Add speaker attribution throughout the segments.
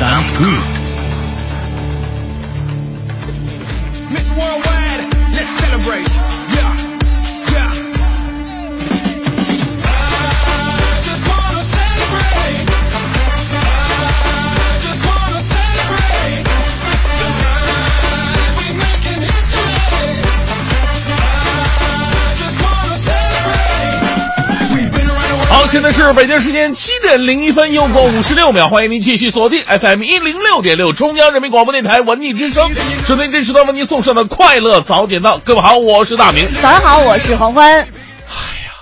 Speaker 1: Sounds
Speaker 2: good。Miss Worldwide, let's celebrate.
Speaker 3: 现在是北京时间七点零一分，又过五十六秒，欢迎您继续锁定 FM 一零六点六，中央人民广播电台文艺之声，收听这时段为您送上的快乐早点到。各位好，我是大明。
Speaker 4: 早上好，我是黄欢。哎呀，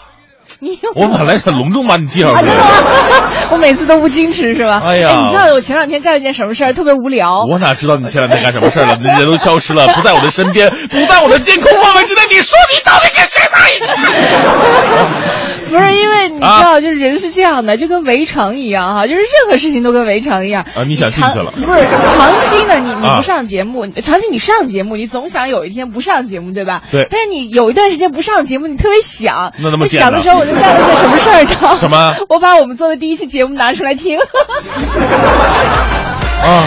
Speaker 4: 你
Speaker 3: 我本来很隆重把你介绍
Speaker 4: 啊，
Speaker 3: 出
Speaker 4: 我每次都不矜持是吧？
Speaker 3: 哎呀
Speaker 4: 你知道我前两天干了件什么事儿，特别无聊。
Speaker 3: 我哪知道你前两天干什么事儿了？你人都消失了，不在我的身边，不在我的监控范围之内。你说你到底跟谁在一起？
Speaker 4: 不是因为你知
Speaker 3: 啊
Speaker 4: 道，就是人是这样的，就跟围城一样哈，就是任何事情都跟围城一样。
Speaker 3: 啊你想进去了
Speaker 4: 长不是长期呢，你你
Speaker 3: 啊
Speaker 4: 不上节目，长期你上节目，你总想有一天不上节目，对吧？
Speaker 3: 对
Speaker 4: 但是你有一段时间不上节目，你特别想。
Speaker 3: 那那么
Speaker 4: 想的时候，我就干了件什么事儿，知道吗？
Speaker 3: 什么
Speaker 4: 我把我们做的第一期节目拿出来听。
Speaker 3: 啊，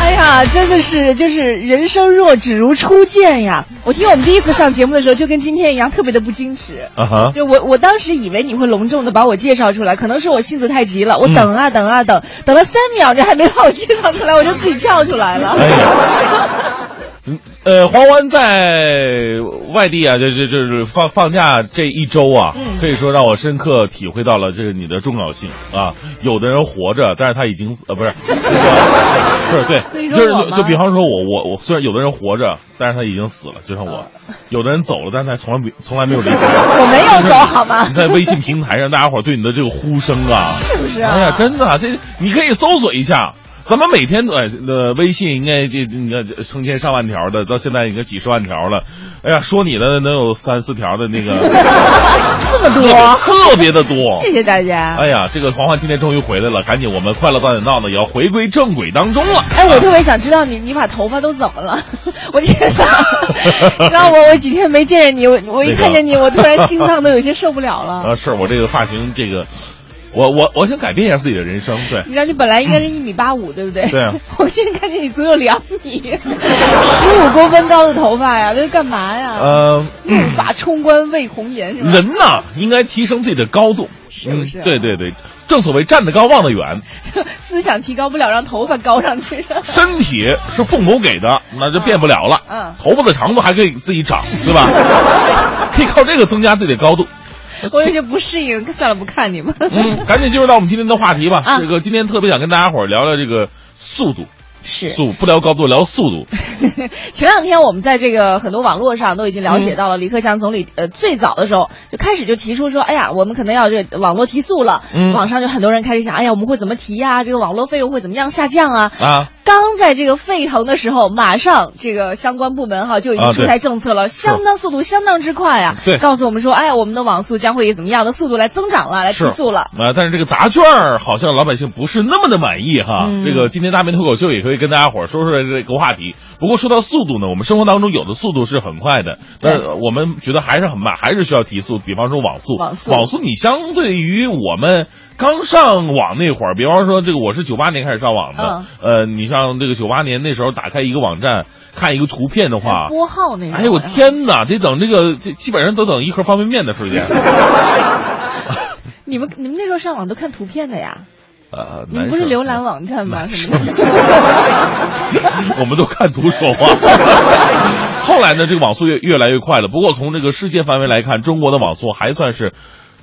Speaker 4: 哎呀，真的是，就是人生若只如初见呀！我听我们第一次上节目的时候，就跟今天一样，特别的不矜持。
Speaker 3: 啊哈，
Speaker 4: 就我，我当时以为你会隆重的把我介绍出来，可能是我性子太急了，我等啊等啊等，等了三秒，这还没把我介绍出来，我就自己跳出来了。
Speaker 3: 呃，黄欢在外地啊，这这这放放假这一周啊，
Speaker 4: 嗯
Speaker 3: 可以说让我深刻体会到了这个你的重要性啊。有的人活着，但是他已经死，呃，不是，这 个不是对，就是就比方说我我我，虽然有的人活着，但是他已经死了，就像我；有的人走了，但是他从来没从来没有离开。
Speaker 4: 我没有走好吗
Speaker 3: 你？在微信平台上，大家伙对你的这个呼声啊，
Speaker 4: 是不是啊
Speaker 3: 哎呀，真的啊，这你可以搜索一下。咱们每天呃呃微信应该这这你看成千上万条的，到现在应该几十万条了。哎呀，说你的能有三四条的那个，
Speaker 4: 这么多，
Speaker 3: 特别的多。
Speaker 4: 谢谢大家。
Speaker 3: 哎呀，这个黄欢今天终于回来了，赶紧我们快乐早点到呢，也要回归正轨当中了。
Speaker 4: 哎，我特别想知道你，你把头发都怎么了？我觉得，你知道我我几天没见着你，我我一看见你，我突然心脏都有些受不了了。
Speaker 3: 啊，是我这个发型，这个，我我我想改变一下自己的人生，对
Speaker 4: 你。知道你本来应该是一米八五，对不对？
Speaker 3: 对啊。
Speaker 4: 我现在看见你足有两米，十五公分高的头发呀，这是干嘛呀？
Speaker 3: 呃，
Speaker 4: 怒发冲冠为红颜是吧？
Speaker 3: 人呐，应该提升自己的高度，
Speaker 4: 是不是啊
Speaker 3: 嗯对对对，正所谓站得高望得远，
Speaker 4: 思想提高不了，让头发高上去。
Speaker 3: 身体是父母给的，那就变不了了。
Speaker 4: 嗯
Speaker 3: 头发的长度还可以自己长，对吧？可以靠这个增加自己的高度。
Speaker 4: 我有些不适应，算了，不看你们。
Speaker 3: 嗯，赶紧进入到我们今天的话题吧。
Speaker 4: 啊
Speaker 3: 这个今天特别想跟大家伙儿聊聊这个速度，
Speaker 4: 是
Speaker 3: 速不聊高度，聊速度。
Speaker 4: 前两天我们在这个很多网络上都已经了解到了，李克强总理呃最早的时候就开始就提出说，哎呀，我们可能要这网络提速了。
Speaker 3: 嗯
Speaker 4: 网上就很多人开始想，哎呀，我们会怎么提呀？这个网络费用会怎么样下降啊？
Speaker 3: 啊，
Speaker 4: 刚在这个沸腾的时候，马上这个相关部门哈就已经
Speaker 3: 啊
Speaker 4: 出台政策了，相当速度相当之快啊！
Speaker 3: 对
Speaker 4: 告诉我们说，哎呀，我们的网速将会以怎么样的速度来增长了，来提速了。
Speaker 3: 啊，但是这个答卷儿好像老百姓不是那么的满意哈。
Speaker 4: 嗯
Speaker 3: 这个今天大明脱口秀也可以跟大家伙儿说说这个话题。不过说到速度呢，我们生活当中有的速度是很快的，
Speaker 4: 对
Speaker 3: 那我们觉得还是很慢，还是需要提速。比方说网速，
Speaker 4: 网速网速
Speaker 3: 你相对于我们。刚上网那会儿，比方说这个我是九八年开始上网的，呃，你像这个九八年那时候打开一个网站看一个图片的话，
Speaker 4: 拨号那种。
Speaker 3: 哎呦我！天哪，得等这个这基本上都等一盒方便面的时间。
Speaker 4: 你们你们那时候上网都看图片的呀？
Speaker 3: 呃，
Speaker 4: 你们不是浏览网站吗？什么的？
Speaker 3: 我们都看图说话。后来呢，这个网速越越来越快了。不过从这个世界范围来看，中国的网速还算是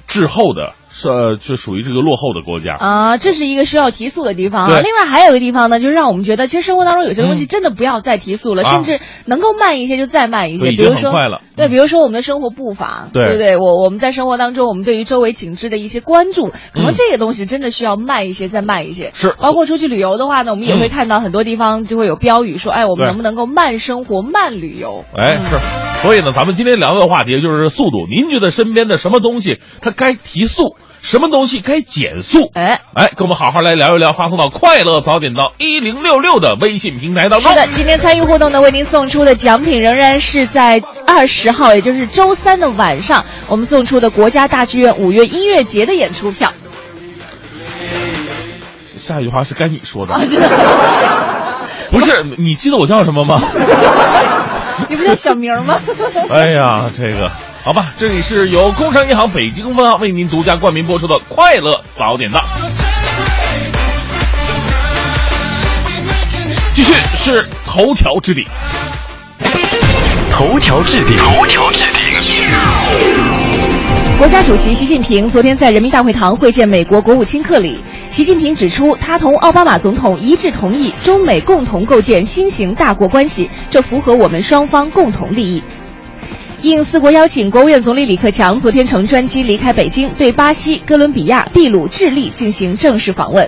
Speaker 3: 滞后的，是呃就属于这个落后的国家。
Speaker 4: 啊，这是一个需要提速的地方啊。另外还有一个地方呢，就是让我们觉得，其实生活当中有些东西真的不要再提速了，
Speaker 3: 啊
Speaker 4: 甚至能够慢一些就再慢一些。比如说，
Speaker 3: 很快了
Speaker 4: 对，比如说我们的生活步伐，
Speaker 3: 对
Speaker 4: 不对？我我们在生活当中，我们对于周围景致的一些关注，可能
Speaker 3: 嗯
Speaker 4: 这个东西真的需要慢一些，再慢一些。
Speaker 3: 是
Speaker 4: 包括出去旅游的话呢，我们也会
Speaker 3: 嗯
Speaker 4: 看到很多地方就会有标语说，哎，我们能不能够慢生活、慢旅游？
Speaker 3: 哎，是，所以呢，咱们今天聊的话题就是速度。您觉得身边的什么东西它该提速，什么东西该减速？
Speaker 4: 哎。
Speaker 3: 哎，跟我们好好来聊一聊，发送到快乐早点到一零六六的微信平台当中
Speaker 4: 是。的，今天参与互动呢，为您送出的奖品仍然是在二十号，也就是周三的晚上，我们送出的国家大剧院五月音乐节的演出票。
Speaker 3: 下一句话是该你说的，
Speaker 4: 啊，真的，
Speaker 3: 不是？你记得我叫什么吗？
Speaker 4: 你不叫小明吗？
Speaker 3: 哎呀，这个好吧，这里是由工商银行北京分行为您独家冠名播出的《快乐早点到》，继续是头条置顶。
Speaker 1: 头条置顶，头条置顶。
Speaker 4: 国家主席习近平昨天在人民大会堂会见美国国务卿克里。习近平指出，他同奥巴马总统一致同意中美共同构建新型大国关系，这符合我们双方共同利益。应四国邀请，国务院总理李克强昨天乘专机离开北京，对巴西、哥伦比亚、秘鲁、智利进行正式访问。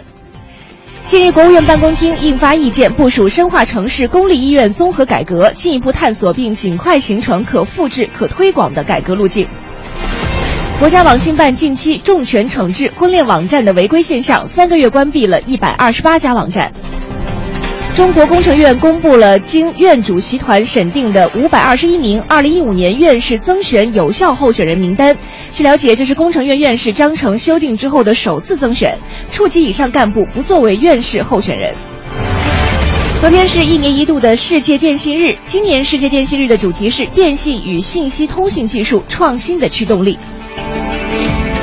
Speaker 4: 近日，国务院办公厅印发意见，部署深化城市公立医院综合改革，进一步探索并尽快形成可复制、可推广的改革路径。国家网信办近期重拳惩治婚恋网站的违规现象，三个月关闭了一百二十八家网站。中国工程院公布了经院主席团审定的五百二十一名二零一五年院士增选有效候选人名单。据了解，这是工程院院士章程修订之后的首次增选，处级以上干部不作为院士候选人。昨天是一年一度的世界电信日，今年世界电信日的主题是电信与信息通信技术创新的驱动力。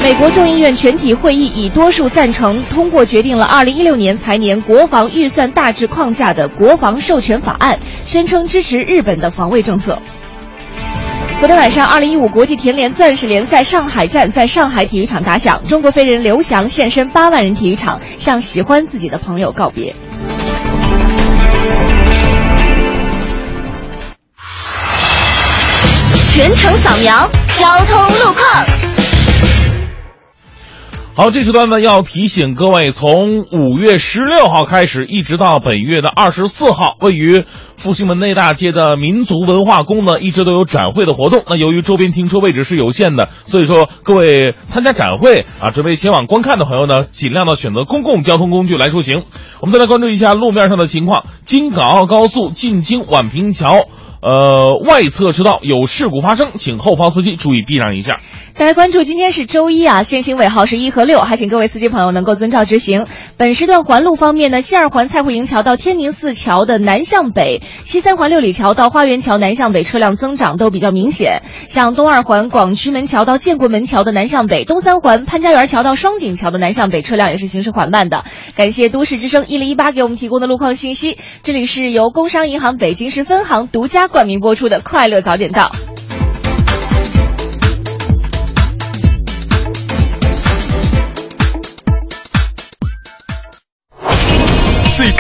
Speaker 4: 美国众议院全体会议以多数赞成通过决定了2016年财年国防预算大致框架的国防授权法案，声称支持日本的防卫政策。昨天晚上，2015国际田联钻石联赛上海站在上海体育场打响，中国飞人刘翔现身八万人体育场，向喜欢自己的朋友告别。全程扫描交通路况。
Speaker 3: 好，这时段呢要提醒各位，从五月十六号开始，一直到本月的二十四号，位于复兴门内大街的民族文化宫呢，一直都有展会的活动。那由于周边停车位置是有限的，所以说各位参加展会啊，准备前往观看的朋友呢，尽量的选择公共交通工具来出行。我们再来关注一下路面上的情况，京港澳高速进京宛平桥。呃，外侧车道有事故发生，请后方司机注意避让一下。
Speaker 4: 再来关注，今天是周一啊，限行尾号是一和六，还请各位司机朋友能够遵照执行。本时段环路方面呢，西二环蔡慧营桥到天宁寺桥的南向北，西三环六里桥到花园桥南向北车辆增长都比较明显。像东二环广渠门桥到建国门桥的南向北，东三环潘家园桥到双井桥的南向北车辆也是行驶缓慢的。感谢都市之声一零一八给我们提供的路况信息。这里是由工商银行北京市分行独家冠名播出的《快乐早点到》。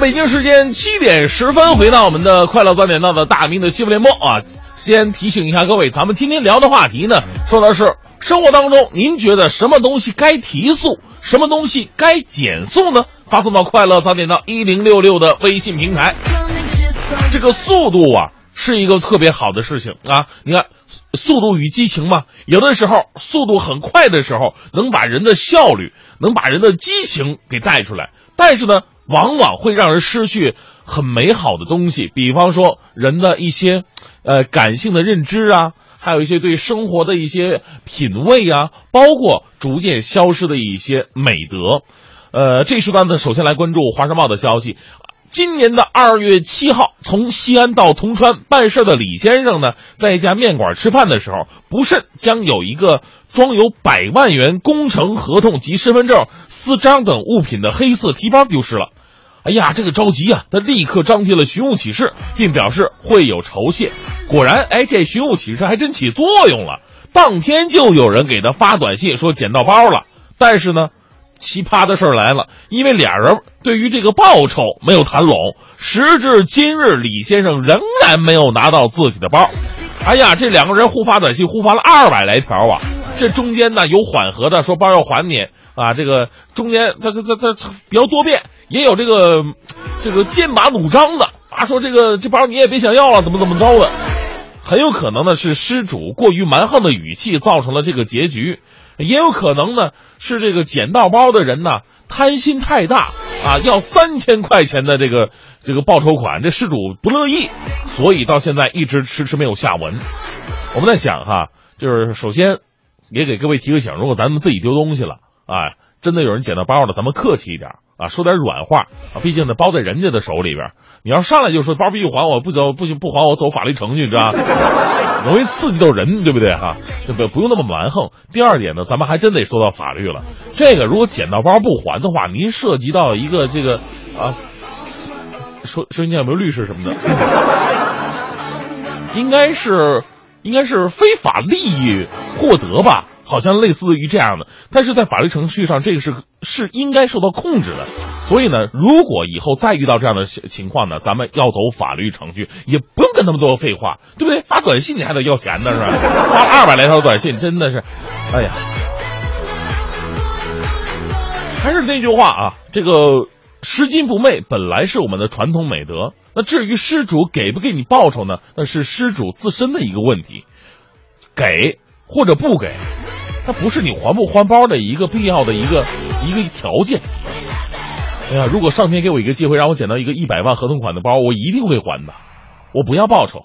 Speaker 3: 北京时间七点十分，回到我们的快乐早点到的大明的新闻联播啊。先提醒一下各位，咱们今天聊的话题呢，说的是生活当中您觉得什么东西该提速，什么东西该减速呢？发送到快乐早点到一零六六的微信平台。这个速度啊，是一个特别好的事情啊。你看，速度与激情嘛，有的时候速度很快的时候，能把人的效率，能把人的激情给带出来。但是呢，往往会让人失去很美好的东西，比方说人的一些呃感性的认知啊，还有一些对生活的一些品味啊，包括逐渐消失的一些美德。呃，这一时段呢，首先来关注《华商报》的消息。今年的二月七号，从西安到铜川办事的李先生呢，在一家面馆吃饭的时候，不慎将有一个装有百万元工程合同及身份证、私章等物品的黑色提包丢失了。哎呀，这个着急啊！他立刻张贴了寻物启事，并表示会有酬谢。果然，哎，这寻物启事还真起作用了。当天就有人给他发短信说捡到包了，但是呢，奇葩的事儿来了，因为俩人对于这个报酬没有谈拢，时至今日，李先生仍然没有拿到自己的包。哎呀，这两个人互发短信，互发了二百来条啊！这中间呢有缓和的，说包要还你啊，这个中间他他他他比较多变，也有这个这个剑拔弩张的啊，说这个这包你也别想要了，怎么怎么着的。很有可能呢是失主过于蛮横的语气造成了这个结局，也有可能呢是这个捡到包的人呢贪心太大啊，要三千块钱的这个这个报酬款，这失主不乐意，所以到现在一直迟迟没有下文。我们在想哈，就是首先也给各位提个醒，如果咱们自己丢东西了啊，真的有人捡到包了，咱们客气一点啊，说点软话啊，毕竟呢包在人家的手里边。你要上来就说包必须还我，不走不行不还我走法律程序，知道吧？容易刺激到人，对不对哈？这不不用那么蛮横。第二点呢，咱们还真得说到法律了。这个如果捡到包不还的话，您涉及到一个这个啊，说说你有没有律师什么的，应该是应该是非法利益获得吧？好像类似于这样的，但是在法律程序上，这个是是应该受到控制的。所以呢，如果以后再遇到这样的情况呢，咱们要走法律程序，也不用跟那么多废话，对不对？发短信你还得要钱呢，是吧？发了二百来条短信，真的是，哎呀，还是那句话啊，这个拾金不昧本来是我们的传统美德。那至于失主给不给你报酬呢？那是失主自身的一个问题，给或者不给，它不是你还不还包的一个必要的一个一个条件。哎呀，如果上天给我一个机会，让我捡到一个一百万合同款的包，我一定会还的。我不要报酬。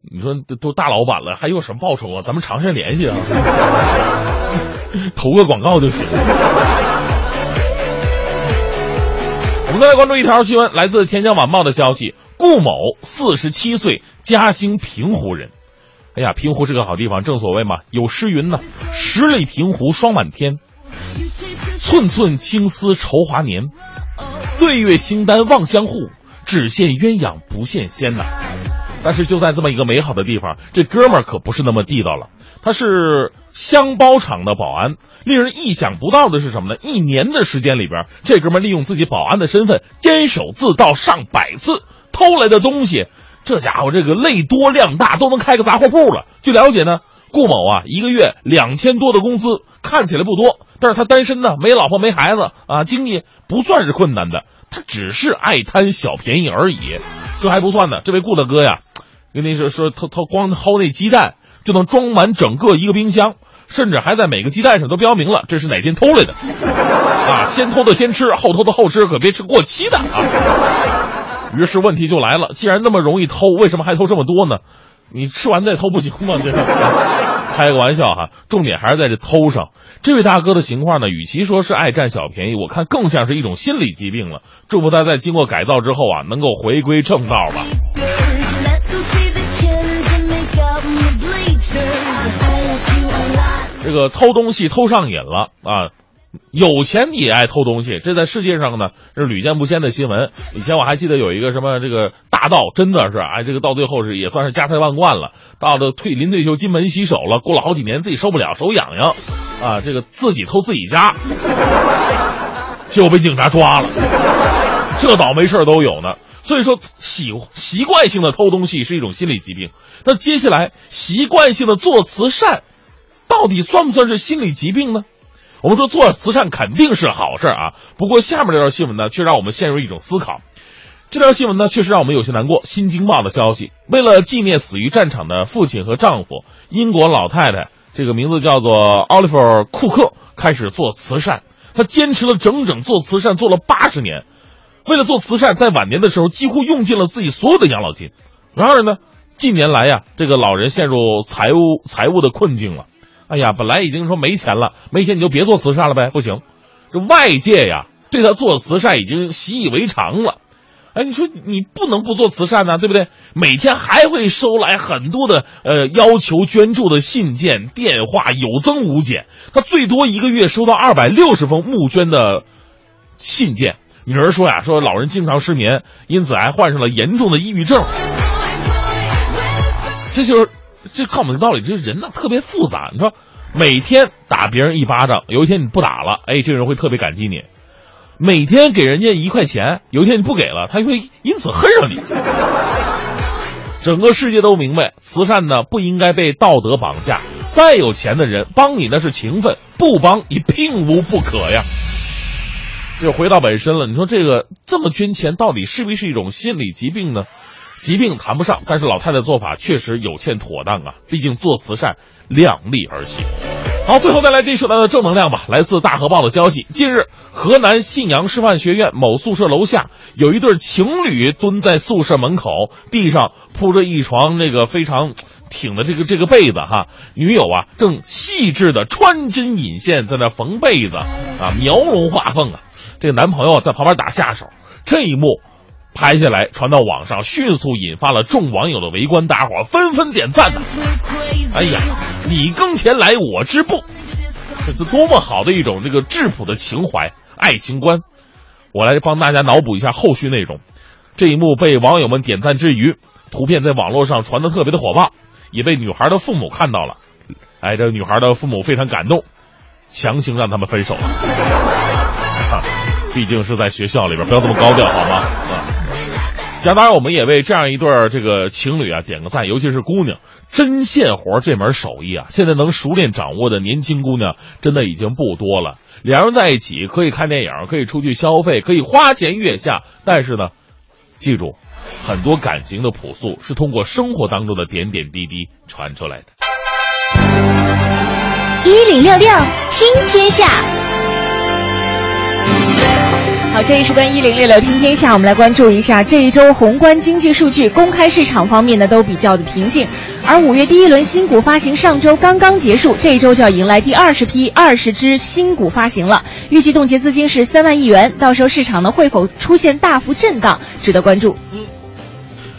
Speaker 3: 你说都都大老板了，还有什么报酬啊？咱们长时间联系啊，投个广告就行。我们再来关注一条新闻，来自《钱江晚报》的消息：顾某四十七岁，嘉兴平湖人。哎呀，平湖是个好地方，正所谓嘛，有诗云呢：“十里平湖霜满天。”寸寸青丝愁华年，对月形单望相护，只羡鸳鸯不羡仙呐。但是就在这么一个美好的地方，这哥们儿可不是那么地道了。他是箱包厂的保安，令人意想不到的是什么呢？一年的时间里边，这哥们儿利用自己保安的身份，监守自盗上百次，偷来的东西，这家伙这个累多量大，都能开个杂货铺了。据了解呢。顾某啊，一个月两千多的工资看起来不多，但是他单身呢，没老婆没孩子啊，经济不算是困难的，他只是爱贪小便宜而已。这还不算呢，这位顾大哥呀，跟您说说，他他光薅那鸡蛋就能装满整个一个冰箱，甚至还在每个鸡蛋上都标明了这是哪天偷来的 啊，先偷的先吃，后偷的后吃，可别吃过期的啊。于是问题就来了，既然那么容易偷，为什么还偷这么多呢？你吃完再偷不行吗？这是 开个玩笑哈，重点还是在这偷上。这位大哥的情况呢，与其说是爱占小便宜，我看更像是一种心理疾病了。祝福他在经过改造之后啊，能够回归正道吧。这个偷东西偷上瘾了啊！有钱也爱偷东西，这在世界上呢是屡见不鲜的新闻。以前我还记得有一个什么这个大盗，真的是哎，这个到最后是也算是家财万贯了。到了退临退休金盆洗手了，过了好几年自己受不了手痒痒，啊，这个自己偷自己家，结果被警察抓了。这倒霉事儿都有呢。所以说习习惯性的偷东西是一种心理疾病。那接下来习惯性的做慈善，到底算不算是心理疾病呢？我们说做慈善肯定是好事啊，不过下面这条新闻呢，却让我们陷入一种思考。这条新闻呢，确实让我们有些难过。《新京报》的消息，为了纪念死于战场的父亲和丈夫，英国老太太，这个名字叫做奥利弗·库克，开始做慈善。他坚持了整整做慈善做了八十年，为了做慈善，在晚年的时候几乎用尽了自己所有的养老金。然而呢，近年来呀，这个老人陷入财务财务的困境了。哎呀，本来已经说没钱了，没钱你就别做慈善了呗，不行，这外界呀对他做慈善已经习以为常了。哎，你说你不能不做慈善呢，对不对？每天还会收来很多的呃要求捐助的信件、电话，有增无减。他最多一个月收到二百六十封募捐的信件。女儿说呀，说老人经常失眠，因此还患上了严重的抑郁症。这就是这看我们的道理，这人呢特别复杂。你说每天打别人一巴掌，有一天你不打了，哎，这个人会特别感激你。每天给人家一块钱，有一天你不给了，他会因此恨上你。整个世界都明白，慈善呢不应该被道德绑架。再有钱的人帮你那是情分，不帮你并无不可呀。就回到本身了，你说这个这么捐钱，到底是不是一种心理疾病呢？疾病谈不上，但是老太太做法确实有欠妥当啊。毕竟做慈善量力而行。好，最后再来这一首的正能量吧。来自大河报的消息，近日河南信阳师范学院某宿舍楼下有一对情侣蹲在宿舍门口，地上铺着一床那个非常挺的这个这个被子哈，女友啊正细致的穿针引线在那缝被子啊，描龙画凤啊，这个男朋友在旁边打下手，这一幕。拍下来传到网上，迅速引发了众网友的围观，大伙纷纷点赞呢。哎呀，你耕田来我织布，这是多么好的一种这个质朴的情怀、爱情观。我来帮大家脑补一下后续内容。这一幕被网友们点赞之余，图片在网络上传的特别的火爆，也被女孩的父母看到了。哎，这女孩的父母非常感动，强行让他们分手了。毕竟是在学校里边，不要这么高调好吗？啊。当然，我们也为这样一对这个情侣啊点个赞，尤其是姑娘，针线活这门手艺啊，现在能熟练掌握的年轻姑娘真的已经不多了。两人在一起可以看电影，可以出去消费，可以花前月下，但是呢，记住，很多感情的朴素是通过生活当中的点点滴滴传出来的。
Speaker 4: 一零六六听天下。好，这一时段一零六六听天下，我们来关注一下这一周宏观经济数据。公开市场方面呢，都比较的平静。而五月第一轮新股发行上周刚刚结束，这一周就要迎来第二十批二十只新股发行了，预计冻结资金是三万亿元。到时候市场呢会否出现大幅震荡，值得关注。
Speaker 3: 嗯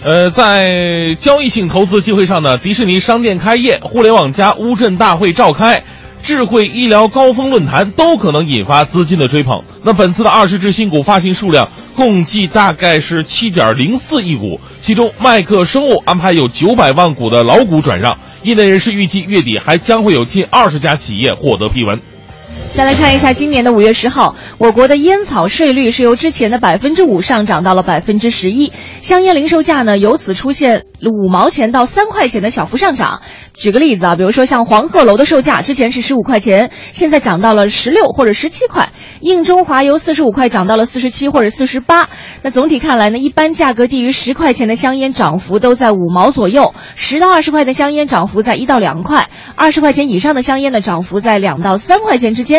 Speaker 3: 呃，在交易性投资机会上呢，迪士尼商店开业，互联网加乌镇大会召开。智慧医疗高峰论坛都可能引发资金的追捧。那本次的二十只新股发行数量共计大概是七点零四亿股，其中麦克生物安排有九百万股的老股转让。业内人士预计月底还将会有近二十家企业获得批文。
Speaker 4: 再来看一下，今年的五月十号，我国的烟草税率是由之前的百分之五上涨到了百分之十一，香烟零售价呢由此出现五毛钱到三块钱的小幅上涨。举个例子啊，比如说像黄鹤楼的售价之前是十五块钱，现在涨到了十六或者十七块；硬中华由四十五块涨到了四十七或者四十八。那总体看来呢，一般价格低于十块钱的香烟涨幅都在五毛左右，十到二十块的香烟涨幅在一到两块，二十块钱以上的香烟的涨幅在两到三块钱之间。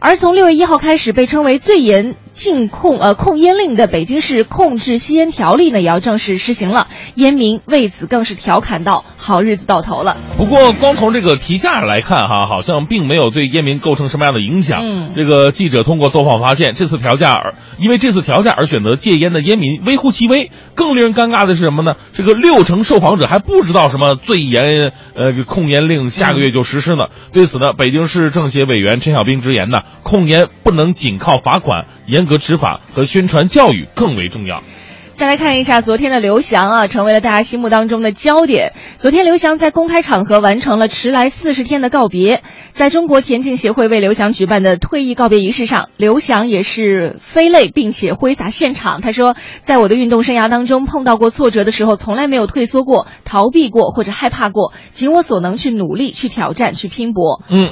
Speaker 4: 而从六月一号开始，被称为最严禁控呃控烟令的北京市控制吸烟条例呢，也要正式施行了。烟民为此更是调侃道：“好日子到头了。”
Speaker 3: 不过，光从这个提价来看，哈，好像并没有对烟民构成什么样的影响。
Speaker 4: 嗯
Speaker 3: 这个记者通过走访发现，这次调价而因为这次调价而选择戒烟的烟民微乎其微。更令人尴尬的是什么呢？这个六成受访者还不知道什么最严呃控烟令下个月就实施呢。对此呢，北京市政协委员陈小兵直言呢，控烟不能仅靠罚款，严格执法和宣传教育更为重要。
Speaker 4: 再来看一下昨天的刘翔啊，成为了大家心目当中的焦点。昨天刘翔在公开场合完成了迟来四十天的告别，在中国田径协会为刘翔举办的退役告别仪式上，刘翔也是飞泪并且挥洒现场。他说，在我的运动生涯当中，碰到过挫折的时候，从来没有退缩过、逃避过或者害怕过，尽我所能去努力、去挑战、去拼搏。
Speaker 3: 嗯，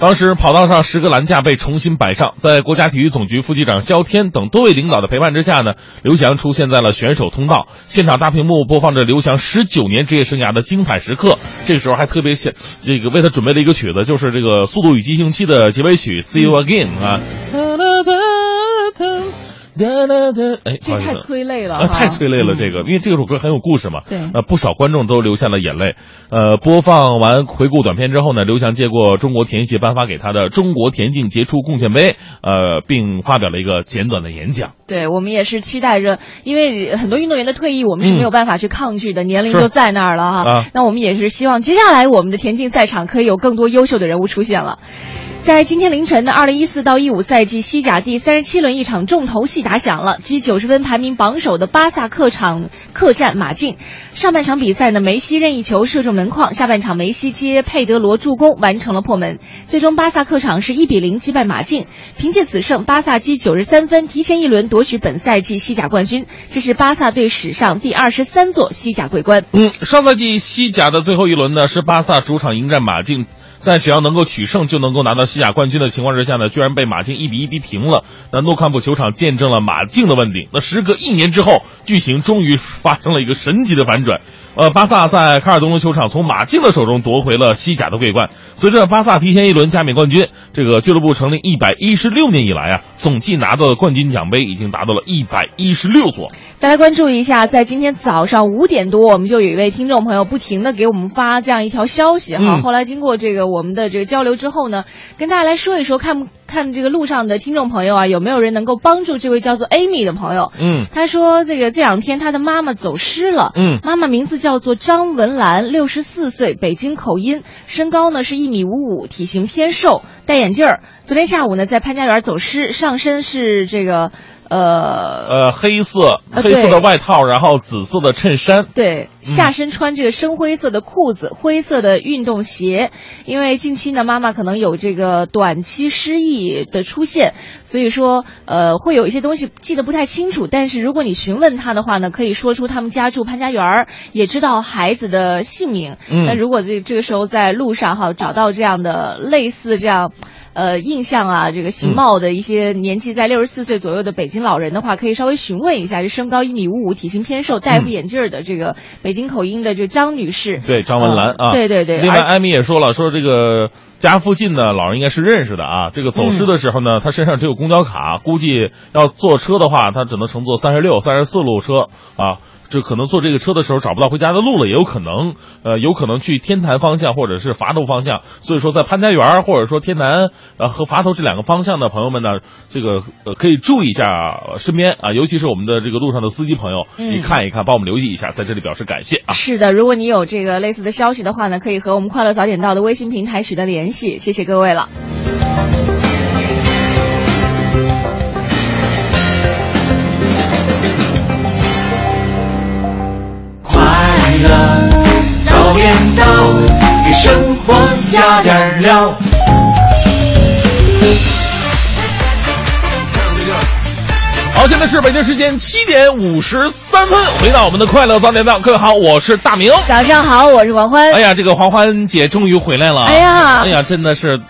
Speaker 3: 当时跑道上十个栏架被重新摆上，在国家体育总局副局长肖天等多位领导的陪伴之下呢，刘翔出现在了选手通道。现场大屏幕播放着刘翔十九年职业生涯的精彩时刻。这时候还特别想这个为他准备了一个曲子，就是这个《速度与激情七》的结尾曲《See You Again》啊。哒哒哒，哎，
Speaker 4: 这太
Speaker 3: 不好意思
Speaker 4: 催泪了
Speaker 3: 啊，太催泪了，
Speaker 4: 嗯
Speaker 3: 这个，因为这首歌很有故事嘛。
Speaker 4: 对
Speaker 3: 呃，不少观众都流下了眼泪。呃，播放完回顾短片之后呢，刘翔接过中国田协颁发给他的中国田径杰出贡献杯，呃，并发表了一个简短的演讲。
Speaker 4: 对我们也是期待着，因为很多运动员的退役，我们是
Speaker 3: 嗯
Speaker 4: 没有办法去抗拒的，年龄就在那儿了哈。
Speaker 3: 啊
Speaker 4: 那我们也是希望接下来我们的田径赛场可以有更多优秀的人物出现了。在今天凌晨的二零一四到一五赛季西甲第三十七轮，一场重头戏打响了。积九十分排名榜首的巴萨客场客战马竞。上半场比赛呢，梅西任意球射中门框，下半场梅西接佩德罗助攻完成了破门。最终巴萨客场是一比零击败马竞，凭借此胜，巴萨积九十三分，提前一轮夺取本赛季西甲冠军。这是巴萨队史上第二十三座西甲桂冠。
Speaker 3: 嗯，上赛季西甲的最后一轮呢，是巴萨主场迎战马竞。在只要能够取胜就能够拿到西甲冠军的情况之下呢，居然被马竞一比一逼平了。那诺坎普球场见证了马竞的问鼎。那时隔一年之后，剧情终于发生了一个神奇的反转。呃，巴萨在卡尔东卢球场从马竞的手中夺回了西甲的桂冠。随着巴萨提前一轮加冕冠军，这个俱乐部成立一百一十六年以来啊，总计拿到的冠军奖杯已经达到了一百一十六座。
Speaker 4: 再来关注一下，在今天早上五点多，我们就有一位听众朋友不停的给我们发这样一条消息哈。
Speaker 3: 嗯
Speaker 4: 后来经过这个我们的这个交流之后呢，跟大家来说一说，看不看这个路上的听众朋友啊，有没有人能够帮助这位叫做 Amy 的朋友？
Speaker 3: 嗯
Speaker 4: 他说这个这两天他的妈妈走失了，
Speaker 3: 嗯
Speaker 4: 妈妈名字叫做张文兰，六十四岁，北京口音，身高呢是一米五五，体型偏瘦，戴眼镜儿。昨天下午呢在潘家园走失，上身是这个呃
Speaker 3: 呃，黑色
Speaker 4: 呃
Speaker 3: 黑色的外套，然后紫色的衬衫。
Speaker 4: 对，下身穿这个深灰色的裤子，灰色的运动鞋。因为近期呢，妈妈可能有这个短期失忆的出现，所以说呃会有一些东西记得不太清楚。但是如果你询问她的话呢，可以说出他们家住潘家园儿，也知道孩子的姓名。
Speaker 3: 嗯
Speaker 4: 那如果这这个时候在路上哈找到这样的类似这样。呃，印象啊，这个形貌的一些年纪在六十四岁左右的北京老人的话，可以稍微询问一下，就身高一米五五，体型偏瘦，戴副眼镜儿的这个北京口音的这张女士。
Speaker 3: 对，张文兰
Speaker 4: 呃
Speaker 3: 啊，
Speaker 4: 对对对。
Speaker 3: 另外，艾米也说了，说这个家附近的，老人应该是认识的啊。这个走失的时候呢，他身上只有公交卡，估计要坐车的话，他只能乘坐三十六、三十四路车啊。这可能坐这个车的时候找不到回家的路了，也有可能，呃，有可能去天坛方向或者是垡头方向。所以说，在潘家园或者说天坛呃和垡头这两个方向的朋友们呢，这个呃可以注意一下呃身边啊，尤其是我们的这个路上的司机朋友，
Speaker 4: 嗯
Speaker 3: 你看一看，帮我们留意一下，在这里表示感谢啊。
Speaker 4: 是的，如果你有这个类似的消息的话呢，可以和我们快乐早点到的微信平台取得联系。谢谢各位了。
Speaker 2: 加点料。
Speaker 3: 好，现在是北京时间七点五十三分，回到我们的快乐早点档，各位好，我是大明。
Speaker 4: 早上好，我是王欢。
Speaker 3: 哎呀，这个黄欢姐终于回来了。
Speaker 4: 哎呀
Speaker 3: 哎呀，真的是，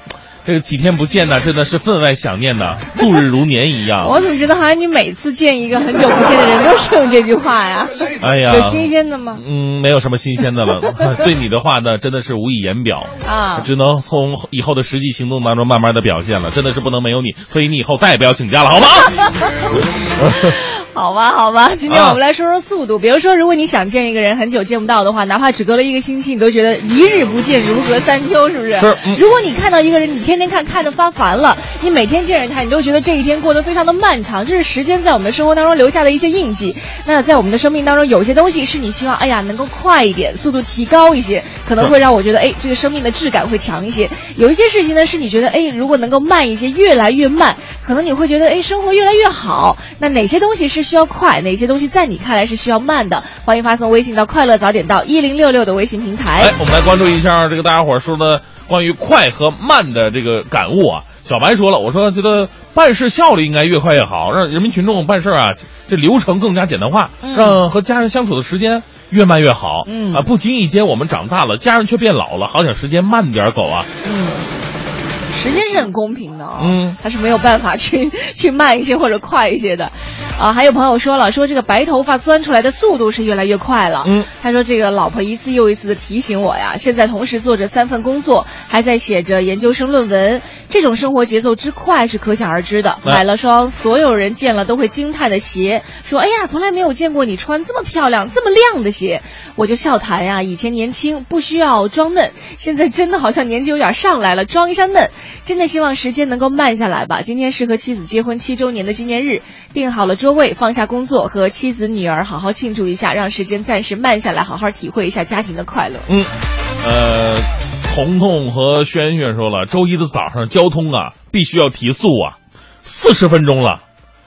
Speaker 3: 这个几天不见呢，真的是分外想念的，度日如年一样。
Speaker 4: 我怎么觉得好像你每次见一个很久不见的人都是用这句话呀？
Speaker 3: 哎呀，
Speaker 4: 有新鲜的吗？
Speaker 3: 嗯，没有什么新鲜的了。对你的话呢，真的是无以言表，
Speaker 4: 啊，
Speaker 3: 只能从以后的实际行动当中慢慢的表现了。真的是不能没有你，所以你以后再也不要请假了，好吗？
Speaker 4: 好吧，好吧，今天我们来说说速度。比如说，如果你想见一个人很久见不到的话，哪怕只隔了一个星期，你都觉得一日不见如隔三秋，是不是？
Speaker 3: 是嗯
Speaker 4: 如果你看到一个人，你天天看看着发烦了，你每天见着他，你都觉得这一天过得非常的漫长。这是时间在我们的生活当中留下的一些印记。那在我们的生命当中，有些东西是你希望，哎呀，能够快一点，速度提高一些，可能会让我觉得，哎，这个生命的质感会强一些。有一些事情呢，是你觉得，哎，如果能够慢一些，越来越慢，可能你会觉得，哎，生活越来越好。那哪些东西是需要快，哪些东西在你看来是需要慢的？欢迎发送微信到快乐早点到一零六六的微信平台。
Speaker 3: 哎，我们来关注一下这个大家伙儿说的关于快和慢的这个感悟啊。小白说了，我说觉得办事效率应该越快越好，让人民群众办事啊，这流程更加简单化，
Speaker 4: 嗯
Speaker 3: 让和家人相处的时间越慢越好。
Speaker 4: 嗯
Speaker 3: 啊，不经意间我们长大了，家人却变老了，好想时间慢点走啊。
Speaker 4: 嗯，时间是很公平的、哦，
Speaker 3: 嗯，
Speaker 4: 它是没有办法去 去慢一些或者快一些的。啊，还有朋友说了，说这个白头发钻出来的速度是越来越快了。
Speaker 3: 嗯，
Speaker 4: 他说这个老婆一次又一次的提醒我呀，现在同时做着三份工作，还在写着研究生论文，这种生活节奏之快是可想而知的。买了双所有人见了都会惊叹的鞋，说哎呀，从来没有见过你穿这么漂亮、这么亮的鞋。我就笑谈呀，以前年轻不需要装嫩，现在真的好像年纪有点上来了，装一下嫩。真的希望时间能够慢下来吧。今天是和妻子结婚七周年的纪念日，定好了桌位，放下工作，和妻子女儿好好庆祝一下，让时间暂时慢下来，好好体会一下家庭的快乐。
Speaker 3: 嗯，呃，彤彤和轩轩说了，周一的早上交通啊，必须要提速啊，四十分钟了。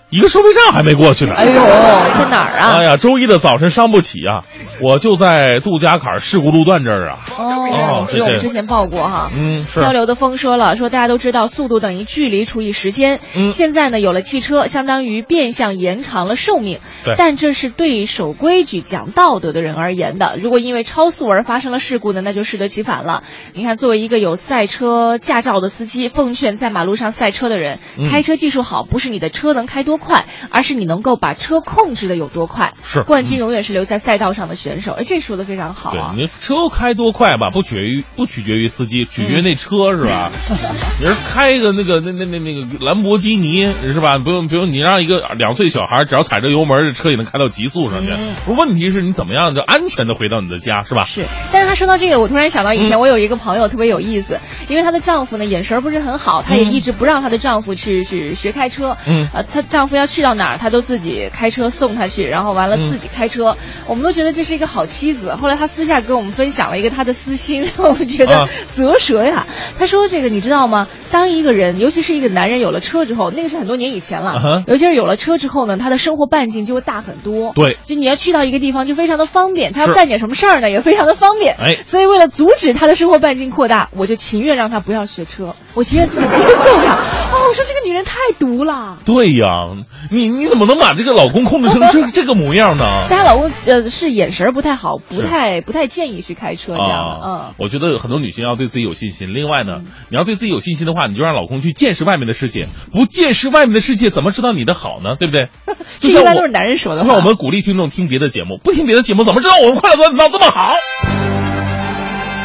Speaker 3: 一个收费站还没过去呢。
Speaker 4: 哎呦，在哪儿啊？
Speaker 3: 哎呀，周一的早晨伤不起啊！我就在杜家坎事故路段这儿啊。
Speaker 4: 哦，这我们之前报过哈。
Speaker 3: 嗯，是。
Speaker 4: 漂流的风说了，说大家都知道速度等于距离除以时间。
Speaker 3: 嗯。
Speaker 4: 现在呢，有了汽车，相当于变相延长了寿命。
Speaker 3: 对。
Speaker 4: 但这是对守规矩、讲道德的人而言的。如果因为超速而发生了事故呢，那就适得其反了。你看，作为一个有赛车驾照的司机，奉劝在马路上赛车的人，开车技术好不是你的车能开多快，而是你能够把车控制的有多快。
Speaker 3: 是。
Speaker 4: 冠军永远是留在赛道上的选手。哎，这说的非常好
Speaker 3: 啊。对，你车开多快吧，不取决于不取决于司机，取决于那车是吧？你是开一个那个那那那那个兰博基尼是吧？不用不用，你让一个两岁小孩只要踩着油门，这车也能开到极速上去。问题是你怎么样就安全的回到你的家是吧？
Speaker 4: 是。但是他说到这个，我突然想到以前我有一个朋友特别有意思，因为她的丈夫呢眼神不是很好，她也一直不让她的丈夫去去学开车。
Speaker 3: 嗯。
Speaker 4: 呃，她丈夫要去到哪儿，她都自己开车送他去，然后完了自己开车。我们都觉得这是一个好妻子。后来她私下跟我们分享了一个她的私心，我们觉得啧舌呀。她说：“这个你知道吗？当一个人，尤其是一个男人有了车之后，那个是很多年以前了。尤其是有了车之后呢，他的生活半径就会大很多。
Speaker 3: 对，
Speaker 4: 就你要去到一个地方就非常的方便，他要干点什么事儿呢也非常的方便。
Speaker 3: 哎，
Speaker 4: 所以为了阻止他的生活半径扩大，我就情愿让他不要学车，我情愿自己接送他。哦，我说这个女人太毒了。
Speaker 3: 对呀，你你怎么能把这个老公控制成这 这个模样呢？
Speaker 4: 她老公呃是眼神不太好，不太不太建议去开车这样的。嗯，
Speaker 3: 我觉得很多女性要对自己有信心。另外呢，你要对自己有信心的话，你就让老公去见识外面的世界。不见识外面的世界，怎么知道你的好呢？对不对？
Speaker 4: 这一般都是男人说的。
Speaker 3: 那我们鼓励听众听别的节目，不听别的节目，怎么知道我们快乐早点到这么好？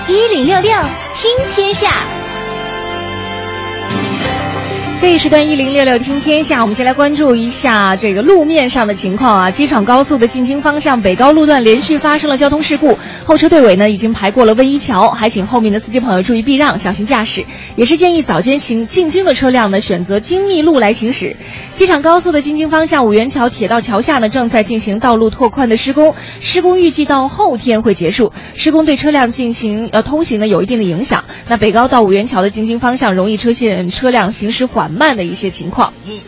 Speaker 5: 一零六六听天下。
Speaker 4: 这一时段一零六六听天下，我们先来关注一下这个路面上的情况啊。机场高速的进京方向北高路段连续发生了交通事故，后车队尾呢已经排过了温榆桥，还请后面的司机朋友注意避让，小心驾驶。也是建议早间行进京的车辆呢选择精密路来行驶。机场高速的进京方向五元桥铁道桥下呢正在进行道路拓宽的施工，施工预计到后天会结束。施工对车辆进行呃通行呢有一定的影响。那北高到五元桥的进京方向容易出现车辆行驶缓。慢的一些情况。
Speaker 3: 嗯，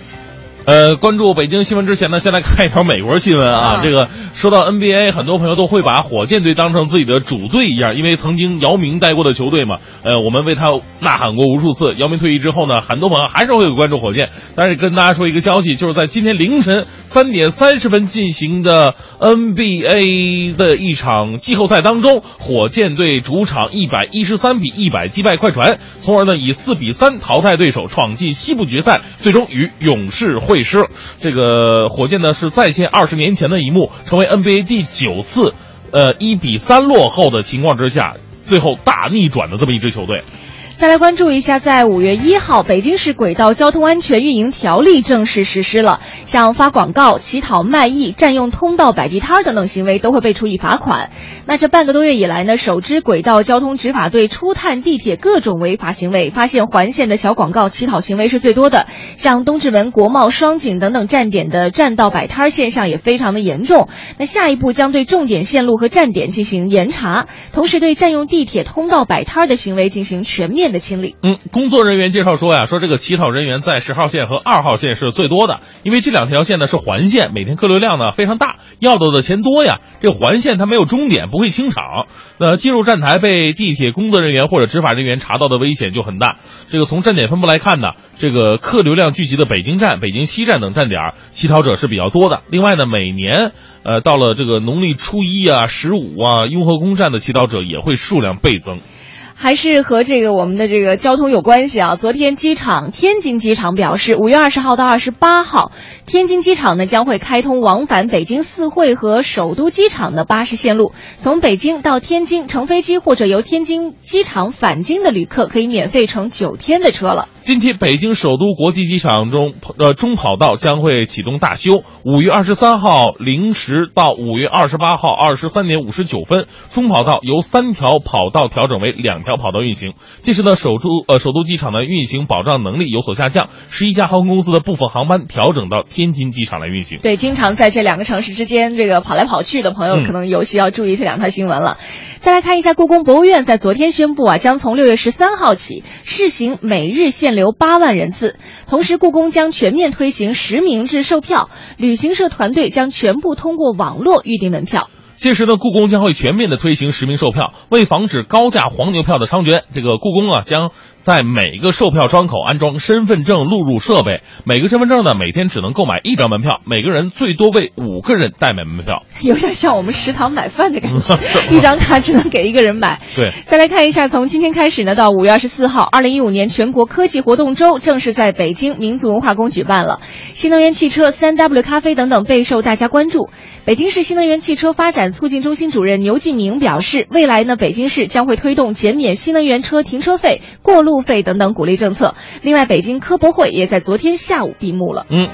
Speaker 3: 呃，关注北京新闻之前呢，先来看一条美国新闻啊。这个说到 NBA，很多朋友都会把火箭队当成自己的主队一样，因为曾经姚明带过的球队嘛。呃，我们为他呐喊过无数次。姚明退役之后呢，很多朋友还是会关注火箭。但是跟大家说一个消息，就是在今天凌晨三点三十分进行的 NBA 的一场季后赛当中，火箭队主场一百一十三比一百击败快船，从而呢以四比三淘汰对手，闯进西部决赛，最终与勇士会师。这个火箭呢是再现二十年前的一幕，成为 NBA 第九次，呃一比三落后的情况之下，最后大逆转的这么一支球队。
Speaker 4: 再来关注一下，在五月一号，北京市轨道交通安全运营条例正式实施了。像发广告、乞讨卖艺、占用通道、摆地摊儿等等行为，都会被处以罚款。那这半个多月以来呢，首支轨道交通执法队初探地铁各种违法行为，发现环线的小广告、乞讨行为是最多的。像东直门、国贸、双井等等站点的占道摆摊儿现象也非常的严重。那下一步将对重点线路和站点进行严查，同时对占用地铁通道摆摊儿的行为进行全面。的清理。
Speaker 3: 嗯，工作人员介绍说呀，说这个乞讨人员在十号线和二号线是最多的，因为这两条线呢是环线，每天客流量呢非常大，要到的钱多呀。这环线它没有终点，不会清场，那进入站台被地铁工作人员或者执法人员查到的危险就很大。这个从站点分布来看呢，这个客流量聚集的北京站、北京西站等站点，乞讨者是比较多的。另外呢，每年呃到了这个农历初一啊、十五啊，雍和宫站的乞讨者也会数量倍增。
Speaker 4: 还是和这个我们的这个交通有关系啊。昨天机场天津机场表示，五月二十号到二十八号，天津机场呢将会开通往返北京四惠和首都机场的巴士线路，从北京到天津乘飞机或者由天津机场返京的旅客可以免费乘九天的车了。
Speaker 3: 近期，北京首都国际机场中呃中跑道将会启动大修。五月二十三号零时到五月二十八号二十三点五十九分，中跑道由三条跑道调整为两条跑道运行。届时呢，首都呃首都机场的运行保障能力有所下降，十一家航空公司的部分航班调整到天津机场来运行。
Speaker 4: 对，经常在这两个城市之间这个跑来跑去的朋友，
Speaker 3: 嗯
Speaker 4: 可能尤其要注意这两条新闻了。再来看一下，故宫博物院在昨天宣布啊，将从六月十三号起试行每日限流八万人次，同时故宫将全面推行实名制售票，旅行社团队将全部通过网络预订门票。
Speaker 3: 届时呢，故宫将会全面的推行实名售票，为防止高价黄牛票的猖獗，这个故宫啊将在每个售票窗口安装身份证录入设备，每个身份证呢每天只能购买一张门票，每个人最多为五个人代买门票。
Speaker 4: 有点像我们食堂买饭的感觉，一张卡只能给一个人买。
Speaker 3: 对，
Speaker 4: 再来看一下，从今天开始呢，到五月二十四号，二零一五年全国科技活动周正式在北京民族文化宫举办了。新能源汽车、三 W 咖啡等等备受大家关注。北京市新能源汽车发展促进中心主任牛继明表示，未来呢，北京市将会推动减免新能源车停车费、过路费等等鼓励政策。另外，北京科博会也在昨天下午闭幕了。
Speaker 3: 嗯，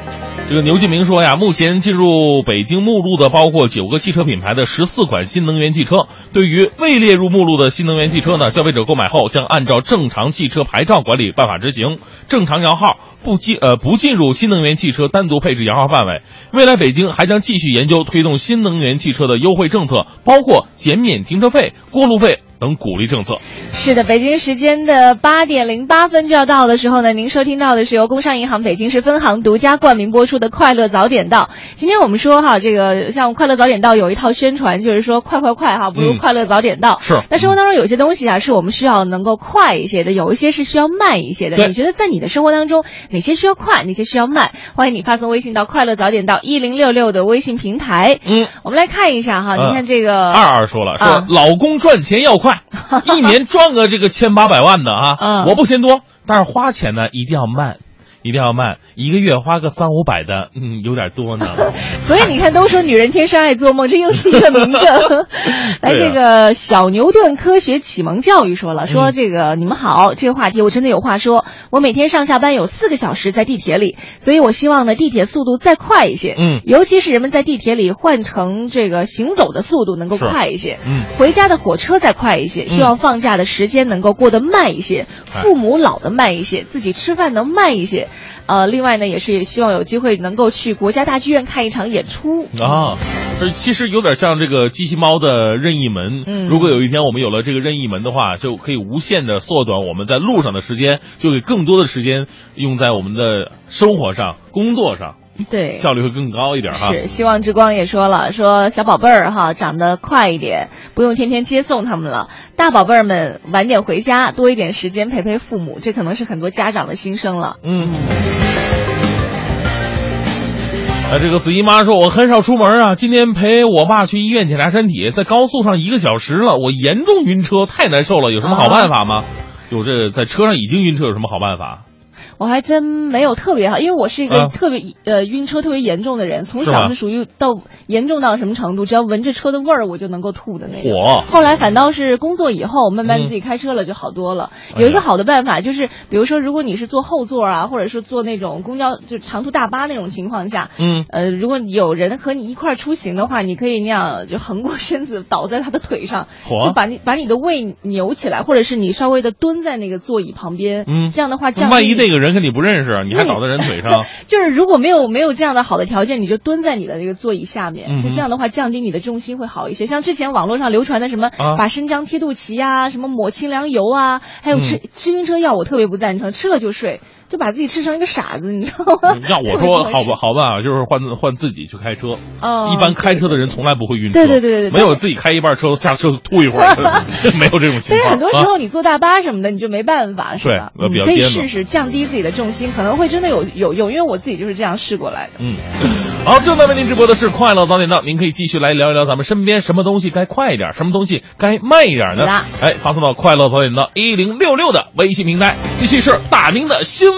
Speaker 3: 这个牛继明说呀，目前进入北京目录的包括九个汽车品牌的十四款新能源汽车。对于未列入目录的新能源汽车呢，消费者购买后将按照正常汽车牌照管理办法执行，正常摇号，不进呃不进入新能源汽车单独配置摇号范围。未来北京还将继续研究推动新能源汽车的优惠政策，包括减免停车费、过路费等鼓励政策。
Speaker 4: 是的，北京时间的八点零八分就要到的时候呢，您收听到的是由工商银行北京市分行独家冠名播出的《快乐早点到》。今天我们说哈，这个像《快乐早点到》有一套宣传，就是说快快快哈，不如
Speaker 3: 嗯
Speaker 4: 快乐早点到。
Speaker 3: 是
Speaker 4: 那生活当中有些东西啊，是我们需要能够快一些的，有一些是需要慢一些的。
Speaker 3: 对
Speaker 4: 你觉得在你的生活当中，哪些需要快，哪些需要慢？欢迎你发送微信到“快乐早点到”一零六六的微信平台。
Speaker 3: 嗯，
Speaker 4: 我们来看一下哈，
Speaker 3: 嗯
Speaker 4: 你看这个
Speaker 3: 二二说了，说
Speaker 4: 啊
Speaker 3: 老公赚钱要快，一年赚个这个千八百万的啊，
Speaker 4: 嗯。
Speaker 3: 我不嫌多，但是花钱呢一定要慢，一定要慢，一个月花个三五百的，嗯，有点多呢。
Speaker 4: 所以你看，都说女人天生爱做梦，这又是一个名证。来，这个小牛顿科学启蒙教育说了，说
Speaker 3: 嗯
Speaker 4: 这个你们好，这个话题我真的有话说。我每天上下班有四个小时在地铁里，所以我希望呢地铁速度再快一些。
Speaker 3: 嗯
Speaker 4: 尤其是人们在地铁里换成这个行走的速度能够快一些，
Speaker 3: 嗯
Speaker 4: 回家的火车再快一些，希望放假的时间能够过得慢一些，
Speaker 3: 哎
Speaker 4: 父母老的慢一些，自己吃饭能慢一些。呃，另外呢，也是希望有机会能够去国家大剧院看一场演出。
Speaker 3: 啊，这其实有点像这个机器猫的任意门。
Speaker 4: 嗯
Speaker 3: 如果有一天我们有了这个任意门的话，就可以无限的缩短我们在路上的时间，就给更多的时间用在我们的生活上、工作上，
Speaker 4: 对，
Speaker 3: 效率会更高一点哈。
Speaker 4: 是，希望之光也说了，说小宝贝儿哈长得快一点，不用天天接送他们了。大宝贝儿们晚点回家，多一点时间陪陪父母，这可能是很多家长的心声了。
Speaker 3: 嗯。啊，这个子怡妈说，我很少出门啊，今天陪我爸去医院检查身体，在高速上一个小时了，我严重晕车，太难受了，有什么好办法吗？有这在车上已经晕车，有什么好办法？
Speaker 4: 我还真没有特别好，因为我是一个
Speaker 3: 啊。
Speaker 4: 特别、呃晕车特别严重的人，从小是属于到严重到什么程度，只要闻着车的味儿我就能够吐的那种。
Speaker 3: 火。
Speaker 4: 后来反倒是工作以后，慢慢
Speaker 3: 嗯
Speaker 4: 自己开车了就好多了。有一个好的办法就是，比如说如果你是坐后座啊，或者是坐那种公交就长途大巴那种情况下，
Speaker 3: 嗯，
Speaker 4: 呃，如果有人和你一块儿出行的话，你可以那样就横过身子倒在他的腿上，
Speaker 3: 嚯
Speaker 4: 就把你把你的胃扭起来，或者是你稍微的蹲在那个座椅旁边，
Speaker 3: 嗯。
Speaker 4: 这样的话降低
Speaker 3: 万一那个人跟你不认识，你还倒在人腿上，
Speaker 4: 就是如果没有没有这样的好的条件，你就蹲在你的这个座椅下面，就这样的话降低你的重心会好一些。像之前网络上流传的什么、
Speaker 3: 啊
Speaker 4: 把生姜贴肚脐呀、什么抹清凉油啊，还有吃、
Speaker 3: 嗯
Speaker 4: 吃晕车药，我特别不赞成，吃了就睡。就把自己吃成一个傻子，你知道吗？
Speaker 3: 要我说 好吧，好办法就是换换自己去开车。
Speaker 4: 哦，
Speaker 3: 一般开车的人从来不会晕车，
Speaker 4: 对对对对对，
Speaker 3: 没有自己开一半车下车吐一会儿，没有这种情况。
Speaker 4: 但是很多时候你坐大巴什么的，你就没办法，是吧？
Speaker 3: 对，
Speaker 4: 可以试试降低自己的重心，可能会真的有有用，因为我自己就是这样试过来的。
Speaker 3: 嗯，好，正在为您直播的是快乐早点到，您可以继续来聊一聊咱们身边什么东西该快一点，什么东西该慢一点呢？哎，发送到快乐早点到一零六六的微信平台，继续是大明的新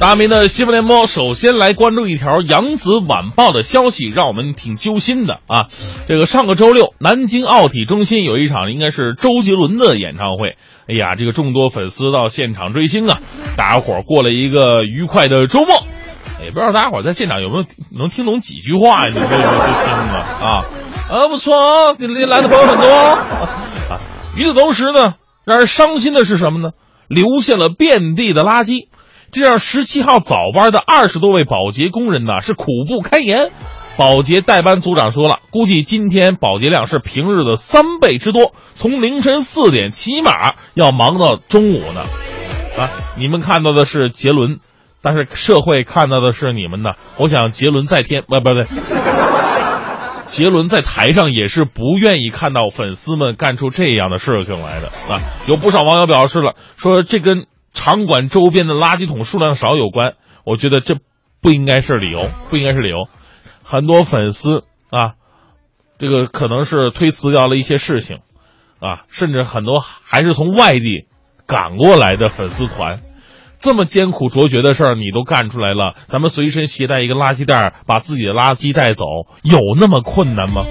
Speaker 3: 大明的新闻联播，首先来关注一条《扬子晚报》的消息，让我们挺揪心的啊！这个上个周六，南京奥体中心有一场应该是周杰伦的演唱会。哎呀，这个众多粉丝到现场追星啊，大家伙过了一个愉快的周末。也不知道大家伙在现场有没有能听懂几句话呀？你这这听的啊？啊，不错，来的朋友很多啊。与此同时呢，让人伤心的是什么呢？留下了遍地的垃圾。这让十七号早班的二十多位保洁工人呢是苦不堪言。保洁代班组长说了，估计今天保洁量是平日的三倍之多，从凌晨四点起码要忙到中午呢。啊，你们看到的是杰伦，但是社会看到的是你们呢。我想杰伦在天，不不不，杰伦在台上也是不愿意看到粉丝们干出这样的事情来的啊。有不少网友表示了，说这跟。场馆周边的垃圾桶数量少有关，我觉得这不应该是理由，不应该是理由。很多粉丝啊，这个可能是推辞掉了一些事情，啊，甚至很多还是从外地赶过来的粉丝团，这么艰苦卓绝的事儿你都干出来了，咱们随身携带一个垃圾袋，把自己的垃圾带走，有那么困难吗？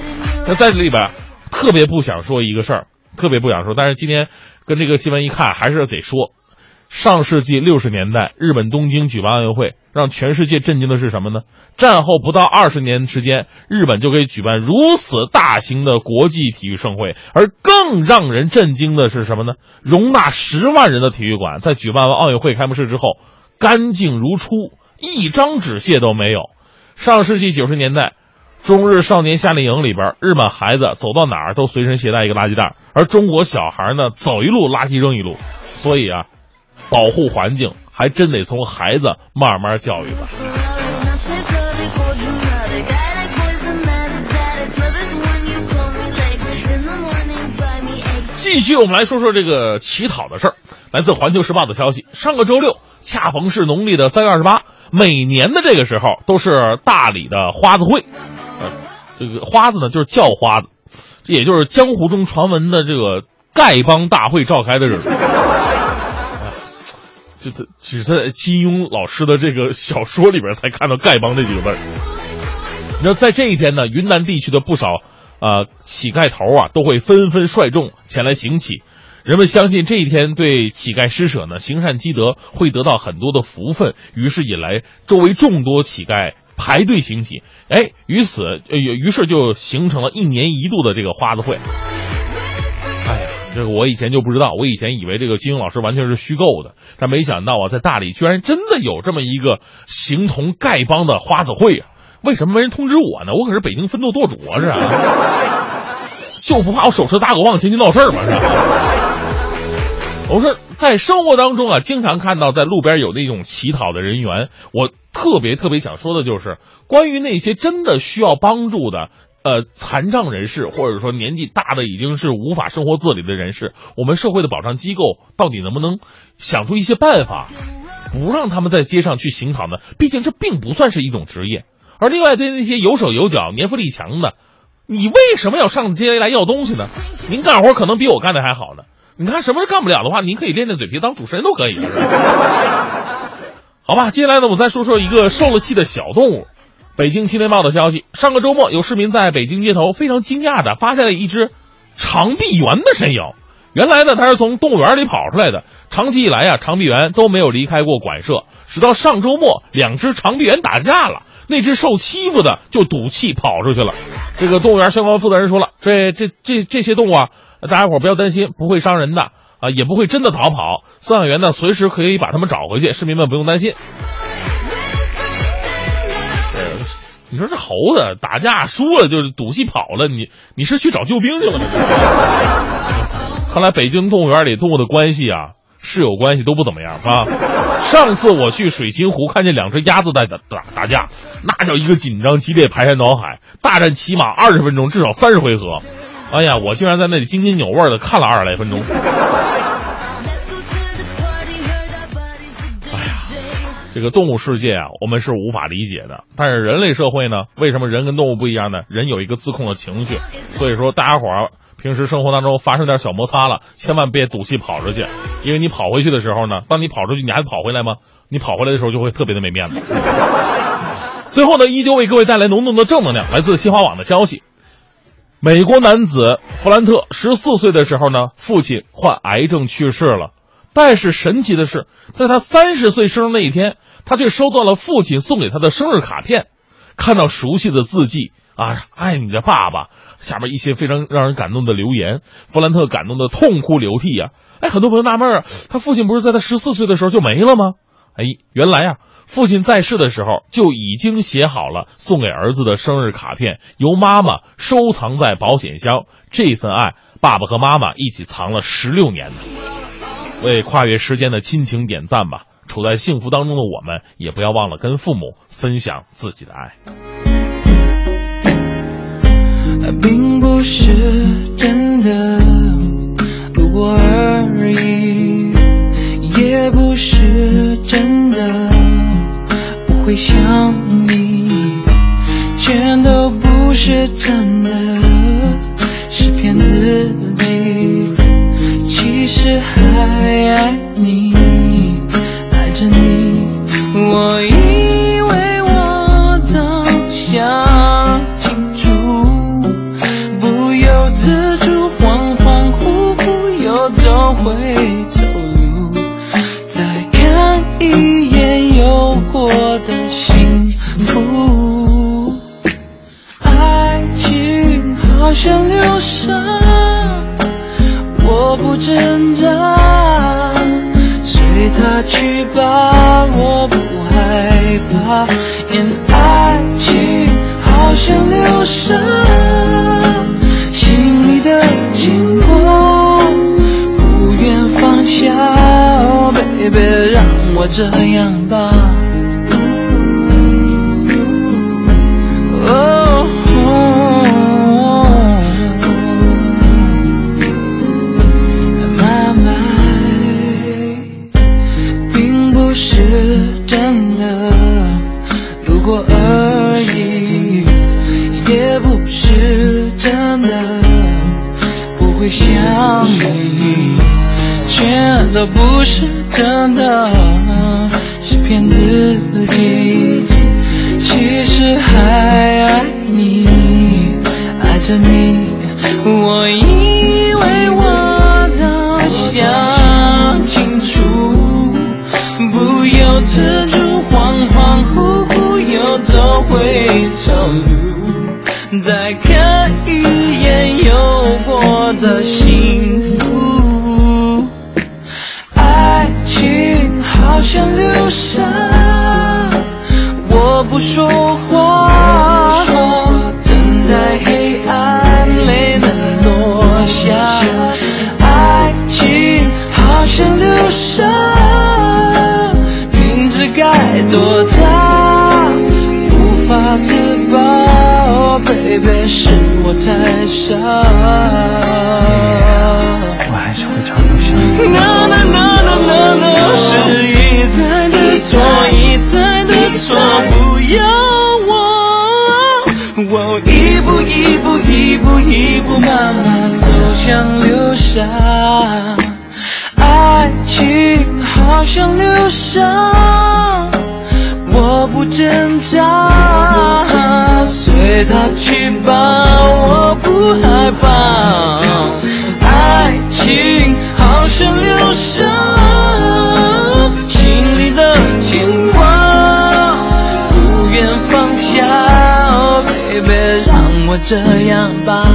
Speaker 3: 那在这里边特别不想说一个事儿，特别不想说，但是今天跟这个新闻一看，还是得说。上世纪六十年代，日本东京举办奥运会，让全世界震惊的是什么呢？战后不到二十年时间，日本就可以举办如此大型的国际体育盛会。而更让人震惊的是什么呢？容纳十万人的体育馆，在举办完奥运会开幕式之后，干净如初，一张纸屑都没有。上世纪九十年代，中日少年夏令营里边，日本孩子走到哪儿都随身携带一个垃圾袋，而中国小孩呢，走一路垃圾扔一路。所以啊。保护环境还真得从孩子慢慢教育吧。继续，我们来说说这个乞讨的事儿。来自《环球时报》的消息，上个周六恰逢是农历的三月二十八，每年的这个时候都是大理的花子会。这个花子呢，就是叫花子，这也就是江湖中传闻的这个丐帮大会召开的日子。就这只在金庸老师的这个小说里边才看到丐帮这几个字儿。你知道，在这一天呢，云南地区的不少啊乞丐头啊都会纷纷率众前来行乞。人们相信这一天对乞丐施舍呢，行善积德会得到很多的福分，于是引来周围众多乞丐排队行乞。哎，于此呃于是就形成了一年一度的这个花子会。这个我以前就不知道，我以前以为这个金庸老师完全是虚构的，但没想到啊，在大理居然真的有这么一个形同丐帮的花子会啊！为什么没人通知我呢？我可是北京分舵舵主啊，是啊，就不怕我手持大狗棒前去闹事儿吗？是吧？我说，在生活当中啊，经常看到在路边有那种乞讨的人员，我特别特别想说的就是，关于那些真的需要帮助的。呃，残障人士或者说年纪大的已经是无法生活自理的人士，我们社会的保障机构到底能不能想出一些办法，不让他们在街上去行讨呢？毕竟这并不算是一种职业。而另外对那些有手有脚、年富力强的，你为什么要上街来要东西呢？您干活可能比我干的还好呢。你看什么是干不了的话，您可以练练嘴皮，当主持人都可以。好吧，接下来呢，我再说说一个受了气的小动物。北京青年报的消息，上个周末有市民在北京街头非常惊讶的发现了一只长臂猿的身影。原来呢，它是从动物园里跑出来的，长期以来啊，长臂猿都没有离开过馆舍。直到上周末，两只长臂猿打架了，那只受欺负的就赌气跑出去了。这个动物园相关负责人说了，这这这这些动物啊，大家伙不要担心，不会伤人的啊，也不会真的逃跑。饲养员呢，随时可以把它们找回去，市民们不用担心。你说这猴子打架输了就是赌气跑了，你你是去找救兵去了？看来北京动物园里动物的关系啊，室友关系都不怎么样啊。上次我去水清湖，看见两只鸭子在打打打架，那叫一个紧张激烈，排山倒海，大战起码二十分钟，至少三十回合。哎呀，我竟然在那里津津有味的看了二十来分钟。这个动物世界啊，我们是无法理解的。但是人类社会呢，为什么人跟动物不一样呢？人有一个自控的情绪，所以说大家伙儿平时生活当中发生点小摩擦了，千万别赌气跑出去，因为你跑回去的时候呢，当你跑出去，你还跑回来吗？你跑回来的时候就会特别的没面子。最后呢，依旧为各位带来浓浓的正能量。来自新华网的消息，美国男子弗兰特十四岁的时候呢，父亲患癌症去世了。但是神奇的是，在他三十岁生日那一天，他却收到了父亲送给他的生日卡片。看到熟悉的字迹啊，爱你的爸爸，下面一些非常让人感动的留言，弗兰特感动的痛哭流涕呀！哎，很多朋友纳闷啊，他父亲不是在他十四岁的时候就没了吗？哎，原来啊，父亲在世的时候就已经写好了送给儿子的生日卡片，由妈妈收藏在保险箱。这份爱，爸爸和妈妈一起藏了十六年呢。为跨越时间的亲情点赞吧！处在幸福当中的我们，也不要忘了跟父母分享自己的爱。
Speaker 6: 并不是真的，路过而已；也不是真的，不会想你。全都不是真的，是骗自己。其实还爱你，着你。我一我。一步一步一步一步慢慢走向流沙，爱情好像流沙，我不挣扎，随它去吧，我不害怕。爱情。好像流沙心里的牵挂，不愿放下。Oh baby，让我这样吧。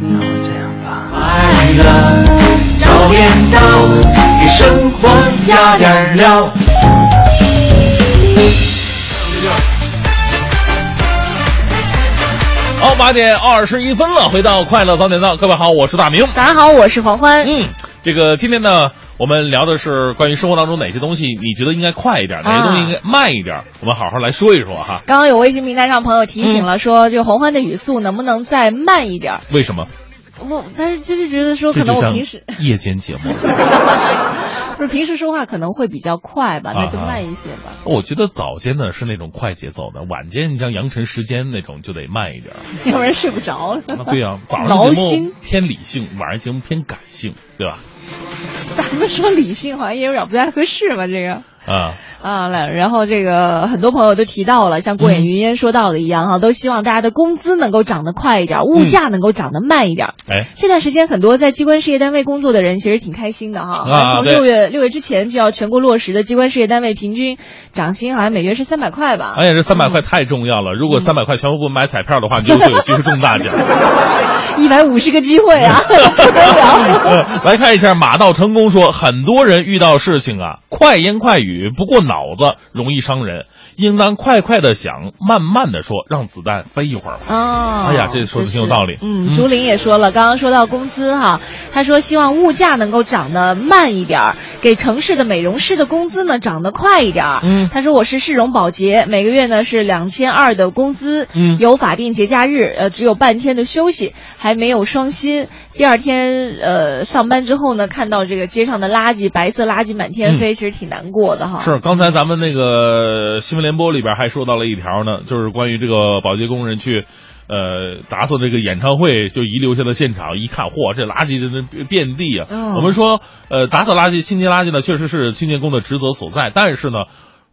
Speaker 6: 让我这样吧。
Speaker 2: 快乐早点到，给生活加点料。
Speaker 3: 好，八点二十一分了，回到快乐早点到，各位好，我是大明。
Speaker 4: 大家好，我是黄欢。
Speaker 3: 嗯，这个今天呢，我们聊的是关于生活当中哪些东西你觉得应该快一点，哪些东西应该慢一点，我们好好来说一说哈。
Speaker 4: 刚刚有微信平台上朋友提醒了，说这个黄欢的语速能不能再慢一点？
Speaker 3: 为什么？
Speaker 4: 我但是就是觉得说，可能我平时
Speaker 3: 夜间节目，
Speaker 4: 不是平时说话可能会比较快吧，那就
Speaker 3: 啊
Speaker 4: 慢一些吧。
Speaker 3: 我觉得早间呢是那种快节奏的，晚间你像阳晨时间那种就得慢一点。
Speaker 4: 要不然睡不着。
Speaker 3: 啊，对呀、早上
Speaker 4: 劳
Speaker 3: 节目
Speaker 4: 心。
Speaker 3: 偏理性，晚上节目偏感性，对吧？
Speaker 4: 咱们说理性好像也有点不太合适吧，这个。
Speaker 3: 啊，
Speaker 4: 啊，来，然后这个很多朋友都提到了，像过眼云烟说到的一样哈，都希望大家的工资能够涨得快一点，物价能够涨得慢一点。
Speaker 3: 哎，
Speaker 4: 这段时间，很多在机关事业单位工作的人其实挺开心的哈。
Speaker 3: 啊
Speaker 4: 从六月六月之前就要全国落实的机关事业单位平均涨薪，好像每月是三百块吧。
Speaker 3: 而且这三百块太重要了，如果三百块全部买彩票的话，你就会有机会中大奖。
Speaker 4: 一百五十个机会啊，不得了。
Speaker 3: 呃来看一下马到成功说，很多人遇到事情啊，快言快语不过脑子，容易伤人。应当快快的想，慢慢的说，让子弹飞一会儿。
Speaker 4: 哦，
Speaker 3: 哎呀这说的挺有道理
Speaker 4: 嗯，
Speaker 3: 嗯
Speaker 4: 竹林也说了，刚刚说到工资哈，他说希望物价能够涨得慢一点儿，给城市的美容师的工资呢涨得快一点儿。
Speaker 3: 嗯
Speaker 4: 他说我是市容保洁，每个月呢是两千二的工资，
Speaker 3: 嗯
Speaker 4: 有法定节假日，呃，只有半天的休息，还没有双薪。第二天呃上班之后呢，看到这个街上的垃圾，白色垃圾满天飞，其实挺难过的哈。
Speaker 3: 是，刚才咱们那个新闻联播里边还说到了一条呢，就是关于这个保洁工人去，呃，打扫这个演唱会就遗留下的现场，一看，嚯，这垃圾真的遍地啊！
Speaker 4: 嗯
Speaker 3: 我们说，呃，打扫垃圾、清洁垃圾呢，确实是清洁工的职责所在，但是呢。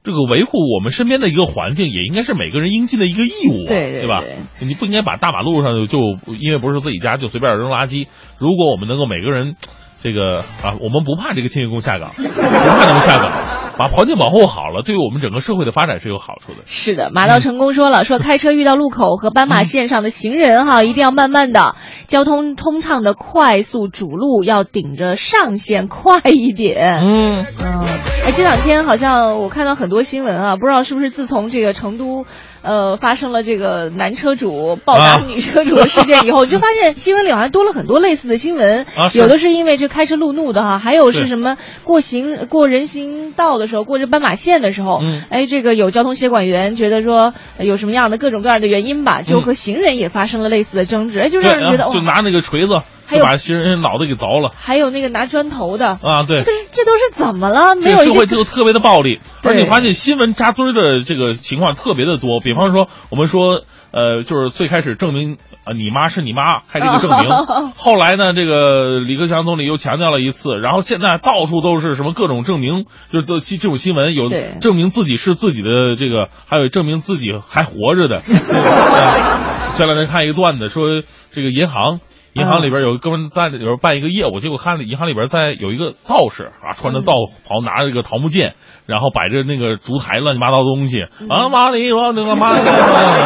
Speaker 3: 这个维护我们身边的一个环境，也应该是每个人应尽的一个义务、啊，
Speaker 4: 对对
Speaker 3: 吧
Speaker 4: 对？
Speaker 3: 你不应该把大马路上就就因为不是自己家就随便扔垃圾。如果我们能够每个人，这个啊，我们不怕这个清洁工下岗，不怕他们下岗，把环境保护好了，对于我们整个社会的发展是有好处的。
Speaker 4: 是的，马到成功说了，说开车遇到路口和斑马线上的行人哈，一定要慢慢的，交通通畅的快速主路要顶着上限快一点。
Speaker 3: 嗯，
Speaker 4: 嗯，哎，这两天好像我看到很多新闻啊，不知道是不是自从这个成都，呃，发生了这个男车主暴打
Speaker 3: 啊。
Speaker 4: 女车主的事件以后，就发现新闻里好像多了很多类似的新闻，
Speaker 3: 啊
Speaker 4: 有的是因为这开车路怒的哈，还有是什么过行过人行道的时候，过这斑马线的时候，
Speaker 3: 嗯。
Speaker 4: 哎，这个有交通协管员觉得说呃有什么样的各种各样的原因吧，就和行人也发生了类似的争执，哎，就让人觉得，
Speaker 3: 啊就拿那个锤子
Speaker 4: 还
Speaker 3: 把新人脑袋给凿了
Speaker 4: 还有那个拿砖头的，
Speaker 3: 啊！对
Speaker 4: 这都是怎么了？没有社
Speaker 3: 会就特别的暴力，而
Speaker 4: 对
Speaker 3: 且发现新闻扎堆儿的这个情况特别的多。比方说，我们说，呃，就是最开始证明呃你妈是你妈，开这个证明。后来呢，这个李克强总理又强调了一次，然后现在到处都是什么各种证明，就是都这种新闻有证明自己是自己的这个，还有证明自己还活着的。呃 前两天看一个段子说，这个银行。银行里边有个哥们在里边办一个业务，结果看了银行里边在有一个道士啊，穿着道袍，拿着一个桃木剑，然后摆着那个烛台乱七八糟的东西啊，妈咪妈那个妈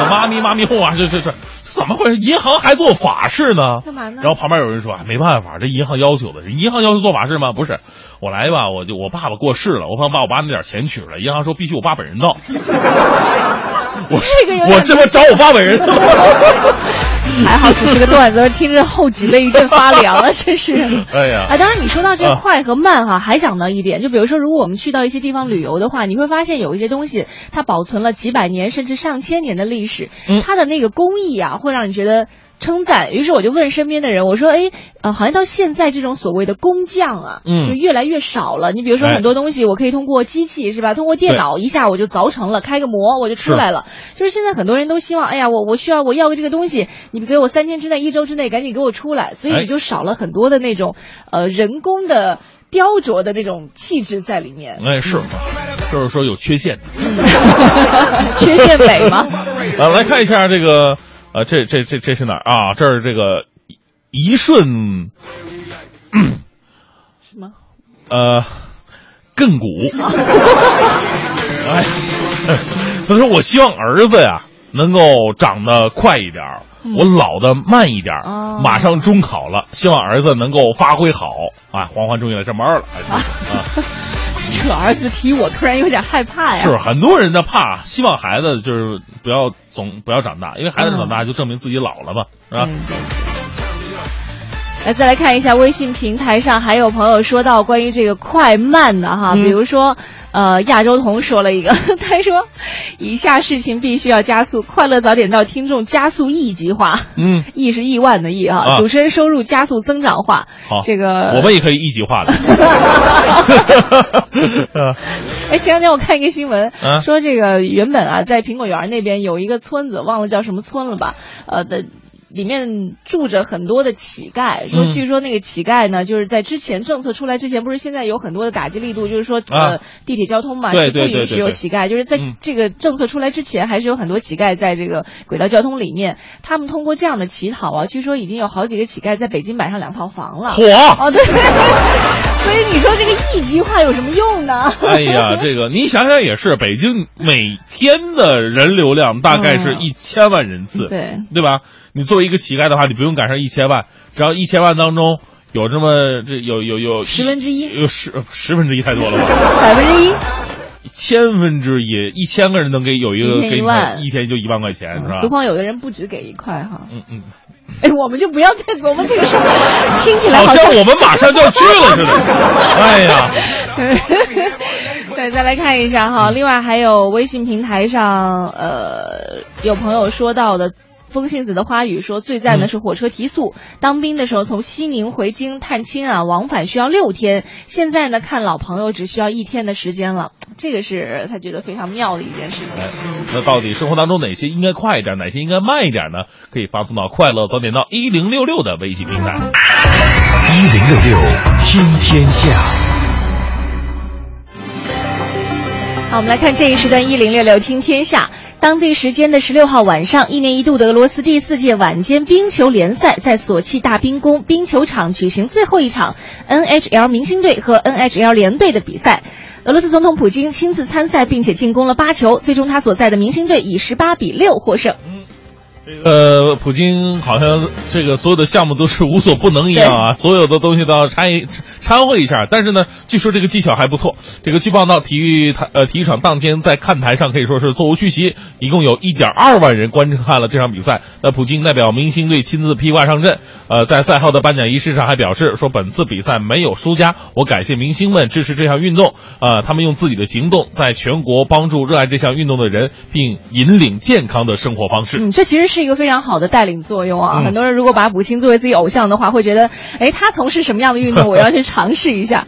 Speaker 3: 妈咪妈咪哄啊，这这这怎么回事？银行还做法事呢？
Speaker 4: 干嘛呢
Speaker 3: 然后旁边有人说，哎没办法，这银行要求的，银行要求做法事吗？不是，我来吧，我就我爸爸过世了，我想把我爸那点钱取出来，银行说必须我爸本人到。我
Speaker 4: 这个
Speaker 3: 我这不找我爸本人。
Speaker 4: 还好只是个段子，听着后脊背一阵发凉啊，真是。
Speaker 3: 哎呀
Speaker 4: 啊，当然你说到这
Speaker 3: 个
Speaker 4: 快和慢哈、还讲到一点，就比如说，如果我们去到一些地方旅游的话，你会发现有一些东西它保存了几百年甚至上千年的历史，
Speaker 3: 嗯
Speaker 4: 它的那个工艺啊，会让你觉得。称赞，于是我就问身边的人，我说：“哎，呃，好像到现在这种所谓的工匠啊，
Speaker 3: 嗯
Speaker 4: 就越来越少了。你比如说
Speaker 3: 哎
Speaker 4: 很多东西，我可以通过机器是吧？通过电脑一下我就凿成了，开个模我就出来了。就是现在很多人都希望，哎呀，我我需要我要个这个东西，你给我三天之内、一周之内赶紧给我出来，所以就少了很多的那种呃人工的。雕琢的那种气质在里面。
Speaker 3: 哎，是，就是说有缺陷。
Speaker 4: 缺陷美吗？
Speaker 3: 啊，来看一下这个，呃，这这这这是哪儿啊？这是这个一顺，
Speaker 4: 什么？
Speaker 3: 呃，亘古。哎，他说我希望儿子呀能够长得快一点儿，我老的慢一点马上中考了，希望儿子能够发挥好。啊，黄欢终于来上班了。哎 啊，
Speaker 4: 这儿子提我突然有点害怕呀。
Speaker 3: 是很多人的怕，希望孩子就是不要总不要长大，因为孩子长大就证明自己老了嘛，是吧？
Speaker 4: 嗯来，再来看一下微信平台上还有朋友说到关于这个快慢的哈，
Speaker 3: 嗯
Speaker 4: 比如说，呃，亚洲彤说了一个，他说，以下事情必须要加速，快乐早点到听众加速亿级化，
Speaker 3: 嗯，
Speaker 4: 亿是亿万的亿哈，
Speaker 3: 啊
Speaker 4: 主持人收入加速增长化，
Speaker 3: 好，
Speaker 4: 这个
Speaker 3: 我们也可以一级化的。啊
Speaker 4: 哎，前两天我看一个新闻，
Speaker 3: 啊
Speaker 4: 说这个原本啊，在苹果园那边有一个村子，忘了叫什么村了吧？呃的。里面住着很多的乞丐，说
Speaker 3: 嗯
Speaker 4: 据说那个乞丐呢，就是在之前政策出来之前，不是现在有很多的打击力度，就是说呃
Speaker 3: 啊
Speaker 4: 地铁交通嘛是不允许有乞丐，就是在
Speaker 3: 嗯
Speaker 4: 这个政策出来之前，还是有很多乞丐在这个轨道交通里面，他们通过这样的乞讨啊，据说已经有好几个乞丐在北京买上两套房了。
Speaker 3: 火！
Speaker 4: 哦，对，所以你说这个一级化有什么用呢？
Speaker 3: 哎呀，这个你想想也是，北京每天的人流量大概是
Speaker 4: 嗯
Speaker 3: 一千万人次，
Speaker 4: 对
Speaker 3: 对吧？你作为一个乞丐的话，你不用赶上一千万，只要一千万当中有这么这有有有
Speaker 4: 十分之一
Speaker 3: 有十十分之一太多了吧？
Speaker 4: 百分之一。
Speaker 3: 千分之一，一千个人能给有一个给你
Speaker 4: 一万
Speaker 3: 一天就一万块钱是吧
Speaker 4: 何？况有的人不止给一块哈。
Speaker 3: 嗯嗯，
Speaker 4: 哎，我们就不要再琢磨这个事儿，听起来
Speaker 3: 好
Speaker 4: 像
Speaker 3: 像我们马上就要去了似的。哎呀，
Speaker 4: 对，再来看一下哈。另外还有微信平台上，呃，有朋友说到的。风信子的花语说，最赞的是火车提速。当兵的时候从西宁回京探亲啊，往返需要六天，现在呢看老朋友只需要一天的时间了，这个是他觉得非常妙的一件事情。
Speaker 3: 哎，那到底生活当中哪些应该快一点，哪些应该慢一点呢？可以发送到快乐早点到一零六六的微信平台。
Speaker 7: 一零六六听天下。
Speaker 4: 好，我们来看这一时段一零六六听天下。当地时间的十六号晚上，一年一度的俄罗斯第四届晚间冰球联赛在索契大冰宫冰球场举行最后一场 NHL 明星队和 NHL 联队的比赛。俄罗斯总统普京亲自参赛，并且进攻了八球，最终他所在的明星队以十八比六获胜。
Speaker 3: 呃，普京好像这个所有的项目都是无所不能一样啊，所有的东西都要掺一掺和一下。但是呢，据说这个技巧还不错。这个据报道，体育台呃体育场当天在看台上可以说是座无虚席，一共有一点二万人观看了这场比赛。那普京代表明星队亲自披挂上阵，呃，在赛后的颁奖仪式上还表示说，本次比赛没有输家，我感谢明星们支持这项运动，呃，他们用自己的行动在全国帮助热爱这项运动的人，并引领健康的生活方式。
Speaker 4: 嗯，这其实是一个非常好的带领作用啊！
Speaker 3: 嗯
Speaker 4: 很多人如果把母亲作为自己偶像的话，会觉得，哎，他从事什么样的运动，我要去尝试一下。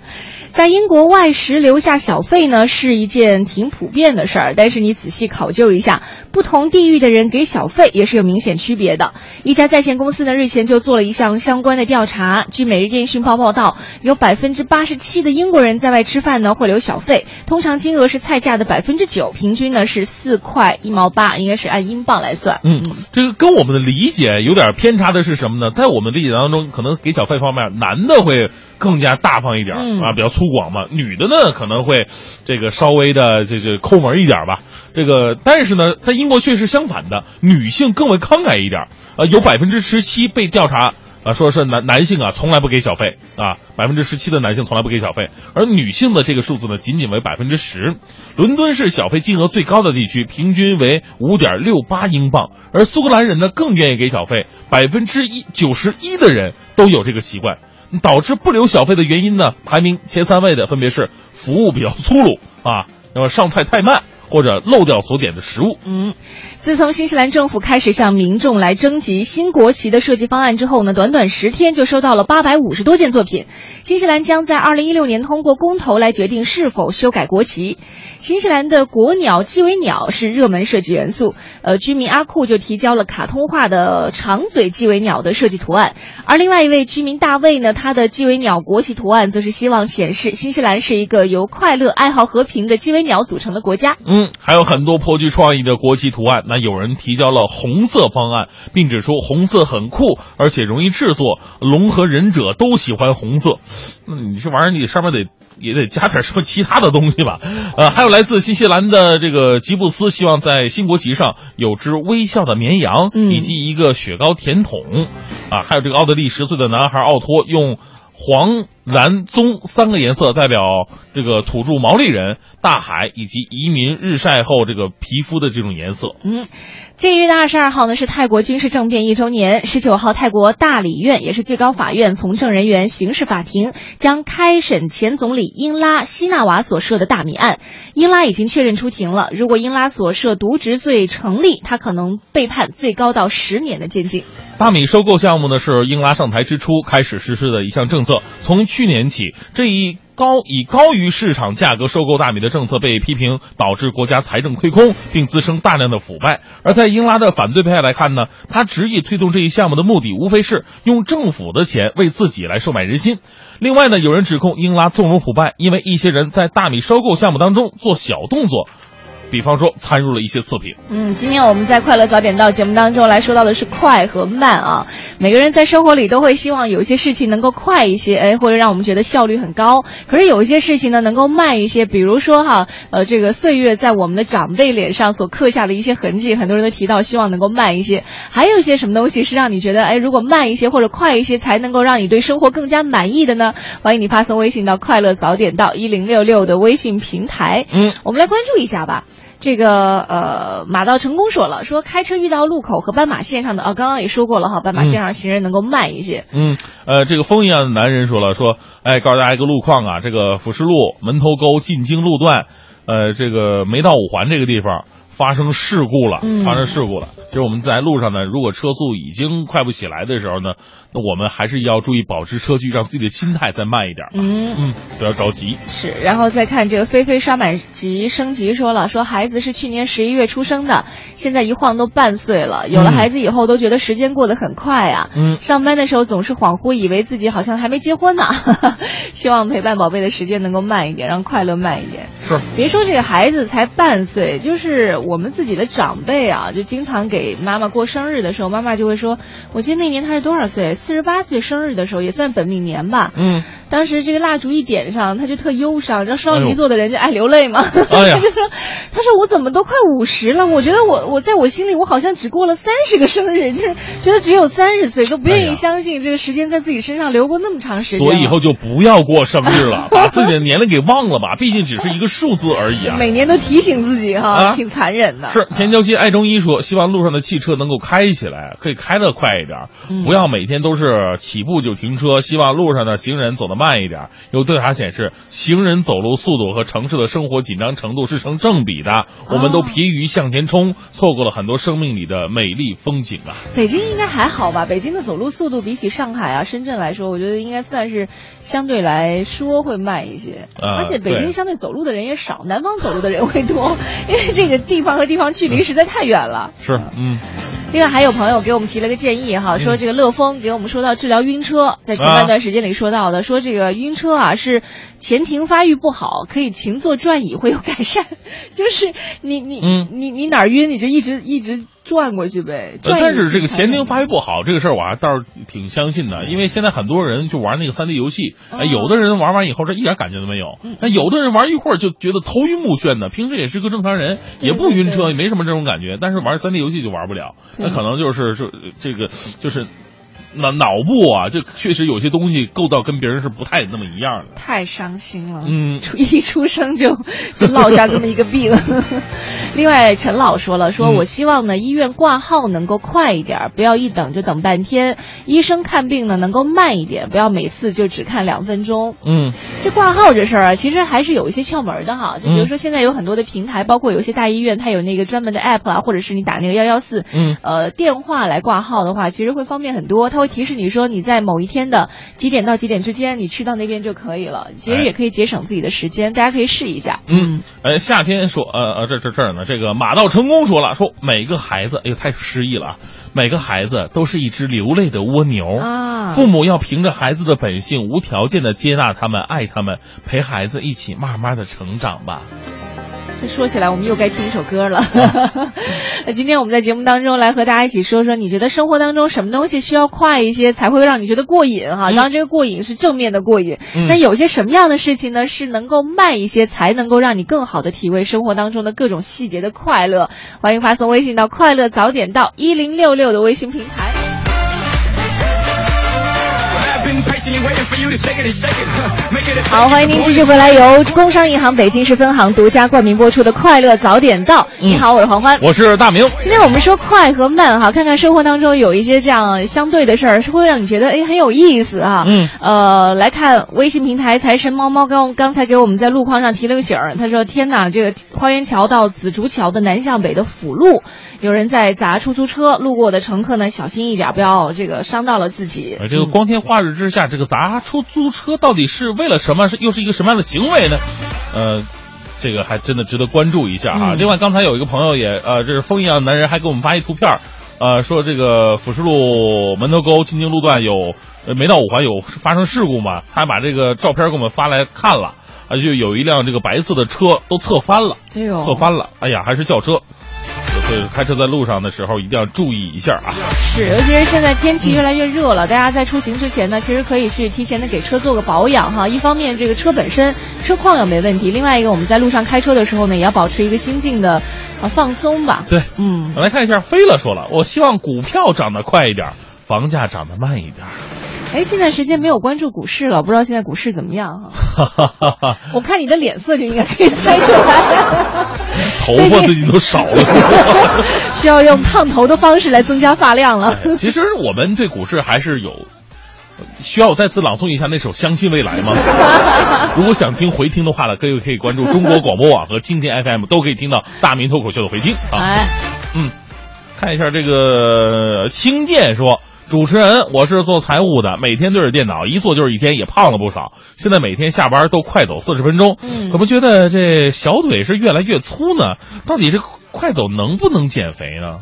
Speaker 4: 在英国外食留下小费呢，是一件挺普遍的事儿。但是你仔细考究一下，不同地域的人给小费也是有明显区别的。一家在线公司呢日前就做了一项相关的调查。据《每日电讯报》报道，有百分之八十七的英国人在外吃饭呢会留小费，通常金额是菜价的百分之九，平均呢是四块一毛八，应该是按英镑来算。
Speaker 3: 嗯，这个跟我们的理解有点偏差的是什么呢？在我们理解当中，可能给小费方面，男的会更加大方一点、
Speaker 4: 嗯
Speaker 3: 啊，比较粗犷嘛；女的呢，可能会这个稍微的这这抠门一点吧。这个，但是呢，在英国却是相反的，女性更为慷慨一点。呃，有百分之十七被调查。啊，说是男男性啊，从来不给小费啊，百分之十七的男性从来不给小费，而女性的这个数字呢，仅仅为百分之十。伦敦是小费金额最高的地区，平均为五点六八英镑，而苏格兰人呢更愿意给小费，百分之一九十一的人都有这个习惯。导致不留小费的原因呢，排名前三位的分别是服务比较粗鲁啊，那么上菜太慢或者漏掉所点的食物。
Speaker 4: 嗯，自从新西兰政府开始向民众来征集新国旗的设计方案之后呢，短短十天就收到了八百五十多件作品。新西兰将在二零一六年通过公投来决定是否修改国旗。新西兰的国鸟鸡尾鸟是热门设计元素，呃，居民阿库就提交了卡通化的长嘴鸡尾鸟的设计图案，而另外一位居民大卫呢，他的鸡尾鸟国旗图案则是希望显示新西兰是一个由快乐、爱好和平的鸡尾鸟组成的国家。
Speaker 3: 嗯，还有很多颇具创意的国旗图案。那有人提交了红色方案，并指出红色很酷，而且容易制作，龙和忍者都喜欢红色。那你这玩意儿，你上面得也得加点什么其他的东西吧？呃，还有来自新西兰的这个吉布斯，希望在新国旗上有只微笑的绵羊，
Speaker 4: 嗯
Speaker 3: 以及一个雪糕甜筒。啊，还有这个奥地利十岁的男孩奥托用黄、蓝、棕三个颜色代表这个土著毛利人、大海以及移民日晒后这个皮肤的这种颜色。
Speaker 4: 嗯，这一月的二十二号呢是泰国军事政变一周年。十九号，泰国大理院也是最高法院从政人员刑事法庭将开审前总理英拉希纳瓦所涉的大米案。英拉已经确认出庭了，如果英拉所涉渎职罪成立，他可能被判最高到十年的监禁。
Speaker 3: 大米收购项目呢是英拉上台之初开始实施的一项政策，从去去年起，这一高以高于市场价格收购大米的政策被批评导致国家财政亏空，并滋生大量的腐败。而在英拉的反对派来看呢，他执意推动这一项目的目的无非是用政府的钱为自己来收买人心。另外呢，有人指控英拉纵容腐败，因为一些人在大米收购项目当中做小动作。比方说参入了一些次品。
Speaker 4: 嗯，今天我们在快乐早点到节目当中来说到的是快和慢啊。每个人在生活里都会希望有一些事情能够快一些，哎，或者让我们觉得效率很高。可是有一些事情呢能够慢一些，比如说哈，呃，这个岁月在我们的长辈脸上所刻下的一些痕迹，很多人都提到希望能够慢一些。还有一些什么东西是让你觉得，哎，如果慢一些或者快一些才能够让你对生活更加满意的呢？欢迎你发送微信到快乐早点到一零六六的微信平台。
Speaker 3: 嗯，
Speaker 4: 我们来关注一下吧。这个呃，马到成功说了，说开车遇到路口和斑马线上的啊，刚刚也说过了哈，斑马线上行人能够慢一些。
Speaker 3: 嗯，呃，这个风一样的男人说了，说，哎，告诉大家一个路况啊，这个辅石路门头沟进京路段，呃，这个没到五环这个地方发生事故了，
Speaker 4: 嗯
Speaker 3: 发生事故了。就是我们在路上呢，如果车速已经快不起来的时候呢，那我们还是要注意保持车距，让自己的心态再慢一点。
Speaker 4: 嗯，
Speaker 3: 嗯，不要着急。
Speaker 4: 是，然后再看这个菲菲刷满级升级说了，说孩子是去年十一月出生的，现在一晃都半岁了。有了孩子以后，都觉得时间过得很快啊。
Speaker 3: 嗯
Speaker 4: 上班的时候总是恍惚，以为自己好像还没结婚呢。希望陪伴宝贝的时间能够慢一点，让快乐慢一点。
Speaker 3: 是，
Speaker 4: 别说这个孩子才半岁，就是我们自己的长辈啊，就经常给妈妈过生日的时候，妈妈就会说，我记得那年她是多少岁？四十八岁生日的时候，也算本命年吧。
Speaker 3: 嗯，
Speaker 4: 当时这个蜡烛一点上，她就特忧伤。你知道双鱼座的人就爱流泪吗？
Speaker 3: 哎呀
Speaker 4: 他就说，他说我怎么都快五十了，我觉得我我在我心里我好像只过了三十个生日，就是觉得只有三十岁，都不愿意相信这个时间在自己身上流过那么长时间。
Speaker 3: 所以以后就不要过生日了，把自己的年龄给忘了吧，毕竟只是一个数字而已啊。
Speaker 4: 每年都提醒自己哈，
Speaker 3: 啊
Speaker 4: 挺残忍的。
Speaker 3: 是田交心爱中医说，希望路上的汽车能够开起来，可以开得快一点，
Speaker 4: 嗯
Speaker 3: 不要每天都是起步就停车。希望路上的行人走得慢一点。有调查显示，行人走路速度和城市的生活紧张程度是成正比的。我们都疲于向前冲，错过了很多生命里的美丽风景啊！
Speaker 4: 北京应该还好吧？北京的走路速度比起上海啊、深圳来说，我觉得应该算是相对来说会慢一些。
Speaker 3: 呃
Speaker 4: 而且北京相对走路的人也少，南方走路的人会多，因为这个地方和地方距离实在太远了。
Speaker 3: 是，嗯，
Speaker 4: 另外还有朋友给我们提了个建议哈，说这个乐风给我们说到治疗晕车，在前半段时间里说到的，说这个晕车啊是前庭发育不好，可以勤坐转椅会有改善，就是你你
Speaker 3: 嗯。
Speaker 4: 你你哪儿晕你就一直一直转过去呗。
Speaker 3: 但是这个
Speaker 4: 才
Speaker 3: 前庭发育不好这个事儿，我还倒是挺相信的，因为现在很多人就玩那个三 D 游戏，哎，
Speaker 4: 哦
Speaker 3: 有的人玩完以后这一点感觉都没有，
Speaker 4: 嗯
Speaker 3: 那有的人玩一会儿就觉得头晕目眩的，平时也是个正常人，也不晕车，
Speaker 4: 对
Speaker 3: 也没什么这种感觉，但是玩三 D 游戏就玩不了，那可能就是这这个就是。脑脑部啊，就确实有些东西构造跟别人是不太那么一样的。
Speaker 4: 太伤心了，
Speaker 3: 嗯
Speaker 4: 出一出生就就落下这么一个病。另外，陈老说了，说
Speaker 3: 嗯
Speaker 4: 我希望呢医院挂号能够快一点，不要一等就等半天；医生看病呢能够慢一点，不要每次就只看两分钟。
Speaker 3: 嗯
Speaker 4: 这挂号这事儿啊，其实还是有一些窍门的哈。就比如说现在有很多的平台，包括有一些大医院，它有那个专门的 app 啊，或者是你打那个幺幺四，
Speaker 3: 嗯
Speaker 4: 呃，电话来挂号的话，其实会方便很多。它会提示你说你在某一天的几点到几点之间，你去到那边就可以了。其实
Speaker 3: 哎
Speaker 4: 也可以节省自己的时间，大家可以试一下。
Speaker 3: 嗯，呃，夏天说，呃呃，这这这儿呢，这个马到成功说了，说每个孩子，哎呦，太诗意了啊！每个孩子都是一只流泪的蜗牛
Speaker 4: 啊
Speaker 3: 父母要凭着孩子的本性，无条件的接纳他们，爱他们，陪孩子一起慢慢的成长吧。
Speaker 4: 这 说起来，我们又该听一首歌了。那 今天我们在节目当中来和大家一起说说，你觉得生活当中什么东西需要快一些才会让你觉得过瘾哈？当然，这个过瘾是正面的过瘾。
Speaker 3: 嗯
Speaker 4: 那有些什么样的事情呢，是能够慢一些，才能够让你更好的体会生活当中的各种细节的快乐？欢迎发送微信到“快乐早点到”一零六六的微信平台。好，欢迎您继续回来，由工商银行北京市分行独家冠名播出的《快乐早点到》。
Speaker 3: 嗯
Speaker 4: 你好，我是黄欢。
Speaker 3: 我是大明，
Speaker 4: 今天我们说快和慢哈，看看生活当中有一些这样相对的事儿，是会让你觉得哎很有意思啊。
Speaker 3: 嗯，
Speaker 4: 呃，来看微信平台财神猫猫刚刚才给我们在路况上提了个醒儿，他说：“天哪，这个花园桥到紫竹桥的南向北的辅路，有人在砸出租车，路过的乘客呢小心一点，不要这个伤到了自己。”
Speaker 3: 呃，这个光天化日之下，这个砸出租车到底是为了什么？是又是一个什么样的行为呢？呃。这个还真的值得关注一下啊！
Speaker 4: 嗯
Speaker 3: 另外，刚才有一个朋友也呃，这是风一样的男人，还给我们发一图片儿，呃，说这个辅石路门头沟进京路段有呃没到五环有发生事故嘛，他还把这个照片给我们发来看了，啊，就有一辆这个白色的车都侧翻了，侧翻了，哎呀，还是轿车，所以开车在路上的时候一定要注意一下啊！
Speaker 4: 是，尤其是现在天气越来越热了，大家在出行之前呢，其实可以去提前的给车做个保养哈。一方面，这个车本身车况要没问题；另外一个，我们在路上开车的时候呢，也要保持一个心境的呃放松吧。
Speaker 3: 对，
Speaker 4: 嗯，
Speaker 3: 来看一下，飞了说了，我希望股票涨得快一点，房价涨得慢一点。
Speaker 4: 哎，近段时间没有关注股市了，不知道现在股市怎么样哈。
Speaker 3: 哈哈哈哈，
Speaker 4: 我看你的脸色就应该可以猜出来。
Speaker 3: 头发最近都少了。
Speaker 4: 需要用烫头的方式来增加发量了。
Speaker 3: 哎其实我们对股市还是有。需要我再次朗诵一下那首《相信未来》吗？如果想听回听的话呢，各位可以关注中国广播网和蜻蜓 FM，都可以听到大明脱口秀的回听啊。
Speaker 4: 哎，
Speaker 3: 嗯，看一下这个青剑说，主持人，我是做财务的，每天对着电脑，一坐就是一天，也胖了不少。现在每天下班都快走四十分钟，
Speaker 4: 嗯
Speaker 3: 怎么觉得这小腿是越来越粗呢？到底这快走能不能减肥呢？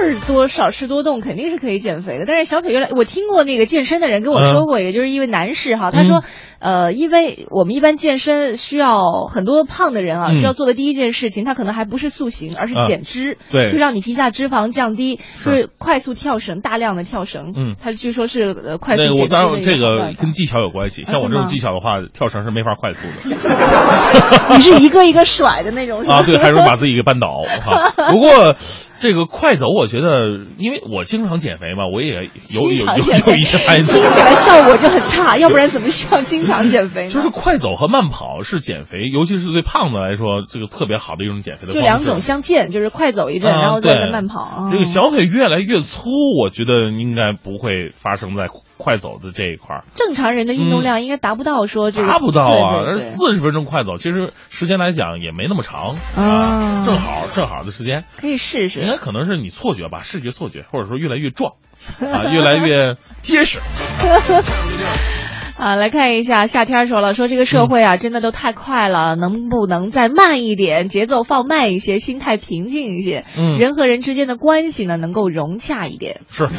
Speaker 4: 就是多少吃多动肯定是可以减肥的，但是小腿越来，我听过那个健身的人跟我说过，也就是一位男士哈，他说，呃，因为我们一般健身需要很多胖的人啊，
Speaker 3: 嗯。
Speaker 4: 需要做的第一件事情，他可能还不是塑形，而是
Speaker 3: 啊
Speaker 4: 减脂，
Speaker 3: 对。
Speaker 4: 就让你皮下脂肪降低，就是快速跳绳，大量的跳绳，
Speaker 3: 嗯。
Speaker 4: 他据说是呃快速减脂
Speaker 3: 这
Speaker 4: 个
Speaker 3: 跟技巧有关系，像我这种技巧的话，跳绳是没法快速的。
Speaker 4: 你是一个一个甩的那种是吧？
Speaker 3: 啊，对，还容易把自己给绊倒哈。不过，这个快走，我觉得，因为我经常减肥嘛，我也有有有有一些孩子
Speaker 4: 听起来效果就很差，要不然怎么需要经常减肥呢？
Speaker 3: 就是快走和慢跑是减肥，尤其是对胖子来说，这个特别好的一种减肥的方式。
Speaker 4: 就两种相间，就是快走一阵，
Speaker 3: 啊
Speaker 4: 然后再慢跑。啊
Speaker 3: 这个小腿越来越粗，我觉得应该不会发生在快走的这一块儿。
Speaker 4: 正常人的运动量应该达不到说这个
Speaker 3: 达不到啊，四十分钟快走，其实时间来讲也没那么长
Speaker 4: 啊
Speaker 3: 正好正好的时间。
Speaker 4: 可以试试
Speaker 3: 应。该可能是你错觉吧，视觉错觉，或者说越来越壮，啊，越来越结实。
Speaker 4: 啊，来看一下，夏天说了，说这个社会啊，真的都太快了，能不能再慢一点，节奏放慢一些，心态平静一些，
Speaker 3: 嗯
Speaker 4: 人和人之间的关系呢，能够融洽一点。
Speaker 3: 是啊，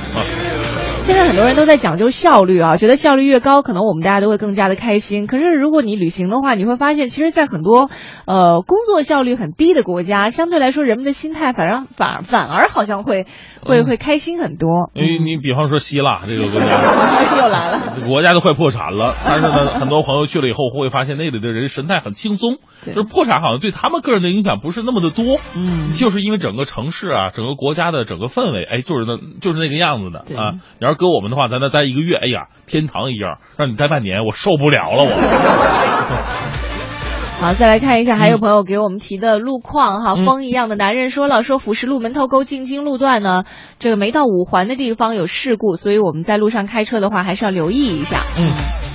Speaker 4: 现在很多人都在讲究效率啊，觉得效率越高，可能我们大家都会更加的开心。可是如果你旅行的话，你会发现，其实，在很多呃工作效率很低的国家，相对来说，人们的心态反而反反而好像会会会开心很多。
Speaker 3: 因为你比方说希腊这个国家
Speaker 4: 又来了，
Speaker 3: 国家都快破产了，但是呢，很多朋友去了以后会发现那里的人神态很轻松，就是破产好像对他们个人的影响不是那么的多。
Speaker 4: 嗯，
Speaker 3: 就是因为整个城市啊，整个国家的整个氛围，哎，就是那就是那个样子的啊。你要是搁我们的话，在那待一个月，哎呀，天堂一样；让你待半年，我受不了了，我。
Speaker 4: 好，再来看一下，还有朋友给我们提的路况哈。风一样的男人说了，说辅石路门头沟进京路段呢，这个没到五环的地方有事故，所以我们在路上开车的话，还是要留意一下。
Speaker 3: 嗯。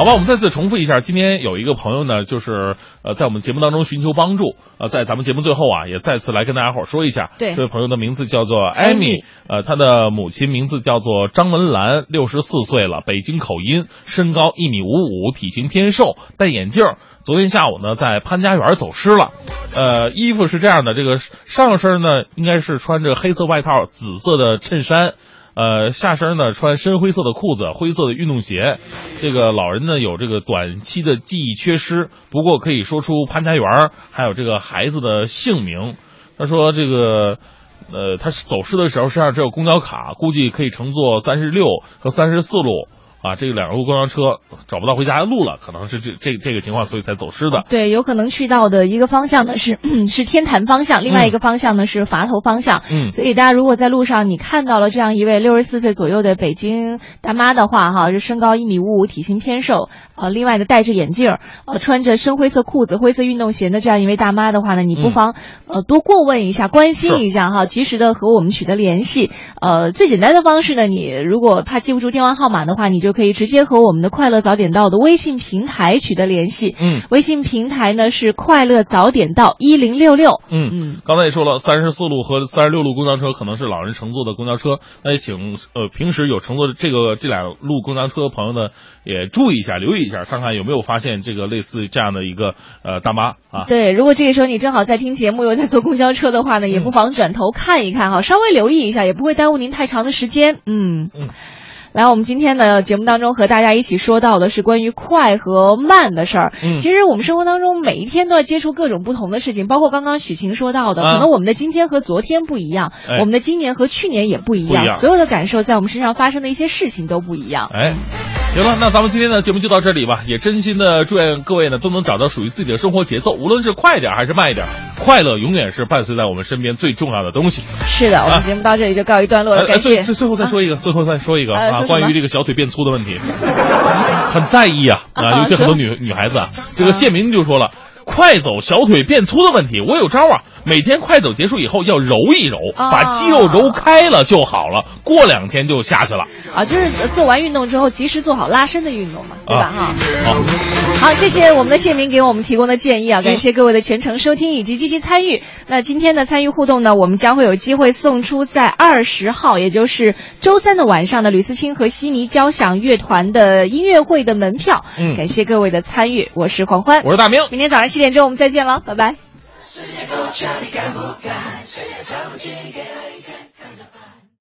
Speaker 3: 好吧，我们再次重复一下，今天有一个朋友呢，就是呃，在我们节目当中寻求帮助，呃，在咱们节目最后啊，也再次来跟大家伙说一下，
Speaker 4: 对，
Speaker 3: 这位朋友的名字叫做艾米，呃，他的母亲名字叫做张文兰，六十四岁了，北京口音，身高一米五五，体型偏瘦，戴眼镜，昨天下午呢，在潘家园走失了，呃，衣服是这样的，这个上身呢，应该是穿着黑色外套，紫色的衬衫。呃，下身呢穿深灰色的裤子，灰色的运动鞋。这个老人呢有这个短期的记忆缺失，不过可以说出潘家园还有这个孩子的姓名。他说这个，呃，他走失的时候身上只有公交卡，估计可以乘坐三十六和三十四路。啊，这个两路公交车找不到回家的路了，可能是这这这个情况，所以才走失的。
Speaker 4: 对，有可能去到的一个方向呢是 是天坛方向，另外一个方向呢是垡头方向。
Speaker 3: 嗯，
Speaker 4: 所以大家如果在路上你看到了这样一位六十四岁左右的北京大妈的话，哈，是身高一米五五，体型偏瘦，呃，另外呢戴着眼镜，呃，穿着深灰色裤子、灰色运动鞋的这样一位大妈的话呢，你不妨呃多过问一下，关心一下哈，及时的和我们取得联系。呃，最简单的方式呢，你如果怕记不住电话号码的话，你就可以直接和我们的快乐早点到的微信平台取得联系。
Speaker 3: 嗯，
Speaker 4: 微信平台呢是快乐早点到一零六六。
Speaker 3: 嗯
Speaker 4: 嗯，
Speaker 3: 刚才也说了，三十四路和三十六路公交车可能是老人乘坐的公交车，那也请呃平时有乘坐这个这俩路公交车的朋友呢，也注意一下，留意一下，看看有没有发现这个类似这样的一个呃大妈啊。
Speaker 4: 对，如果这个时候你正好在听节目又在坐公交车的话呢，也不妨转头看一看哈，稍微留意一下，也不会耽误您太长的时间。嗯
Speaker 3: 嗯。
Speaker 4: 来，我们今天的节目当中和大家一起说到的是关于快和慢的事儿。
Speaker 3: 嗯，
Speaker 4: 其实我们生活当中每一天都要接触各种不同的事情，包括刚刚许晴说到的，可能我们的今天和昨天不一样，我们的今年和去年也不一样，所有的感受在我们身上发生的一些事情都不一样。
Speaker 3: 哎，行了，那咱们今天的节目就到这里吧。也真心的祝愿各位呢都能找到属于自己的生活节奏，无论是快点还是慢一点，快乐永远是伴随在我们身边最重要的东西。
Speaker 4: 是的，我们节目到这里就告一段落了，感谢。
Speaker 3: 最最后再说一个，最后再说一个
Speaker 4: 啊，
Speaker 3: 关于这个小腿。变粗的问题，很在意啊啊！尤其很多女女孩子啊，这个谢明就说了，快走小腿变粗的问题，我有招啊。每天快走结束以后要揉一揉，把肌肉揉开了就好了，过两天就下去了。
Speaker 4: 啊，就是做完运动之后及时做好拉伸的运动嘛，对吧？哈，
Speaker 3: 好，
Speaker 4: 好，谢谢我们的谢明给我们提供的建议啊，感谢各位的全程收听以及积极参与。那今天的参与互动呢，我们将会有机会送出在二十号，也就是周三的晚上的吕思清和悉尼交响乐团的音乐会的门票。
Speaker 3: 嗯，
Speaker 4: 感谢各位的参与，我是黄欢，
Speaker 3: 我是大明，
Speaker 4: 明天早上七点钟我们再见了，拜拜。
Speaker 2: 世界够呛，你敢不敢？谁也唱不进，给了一天。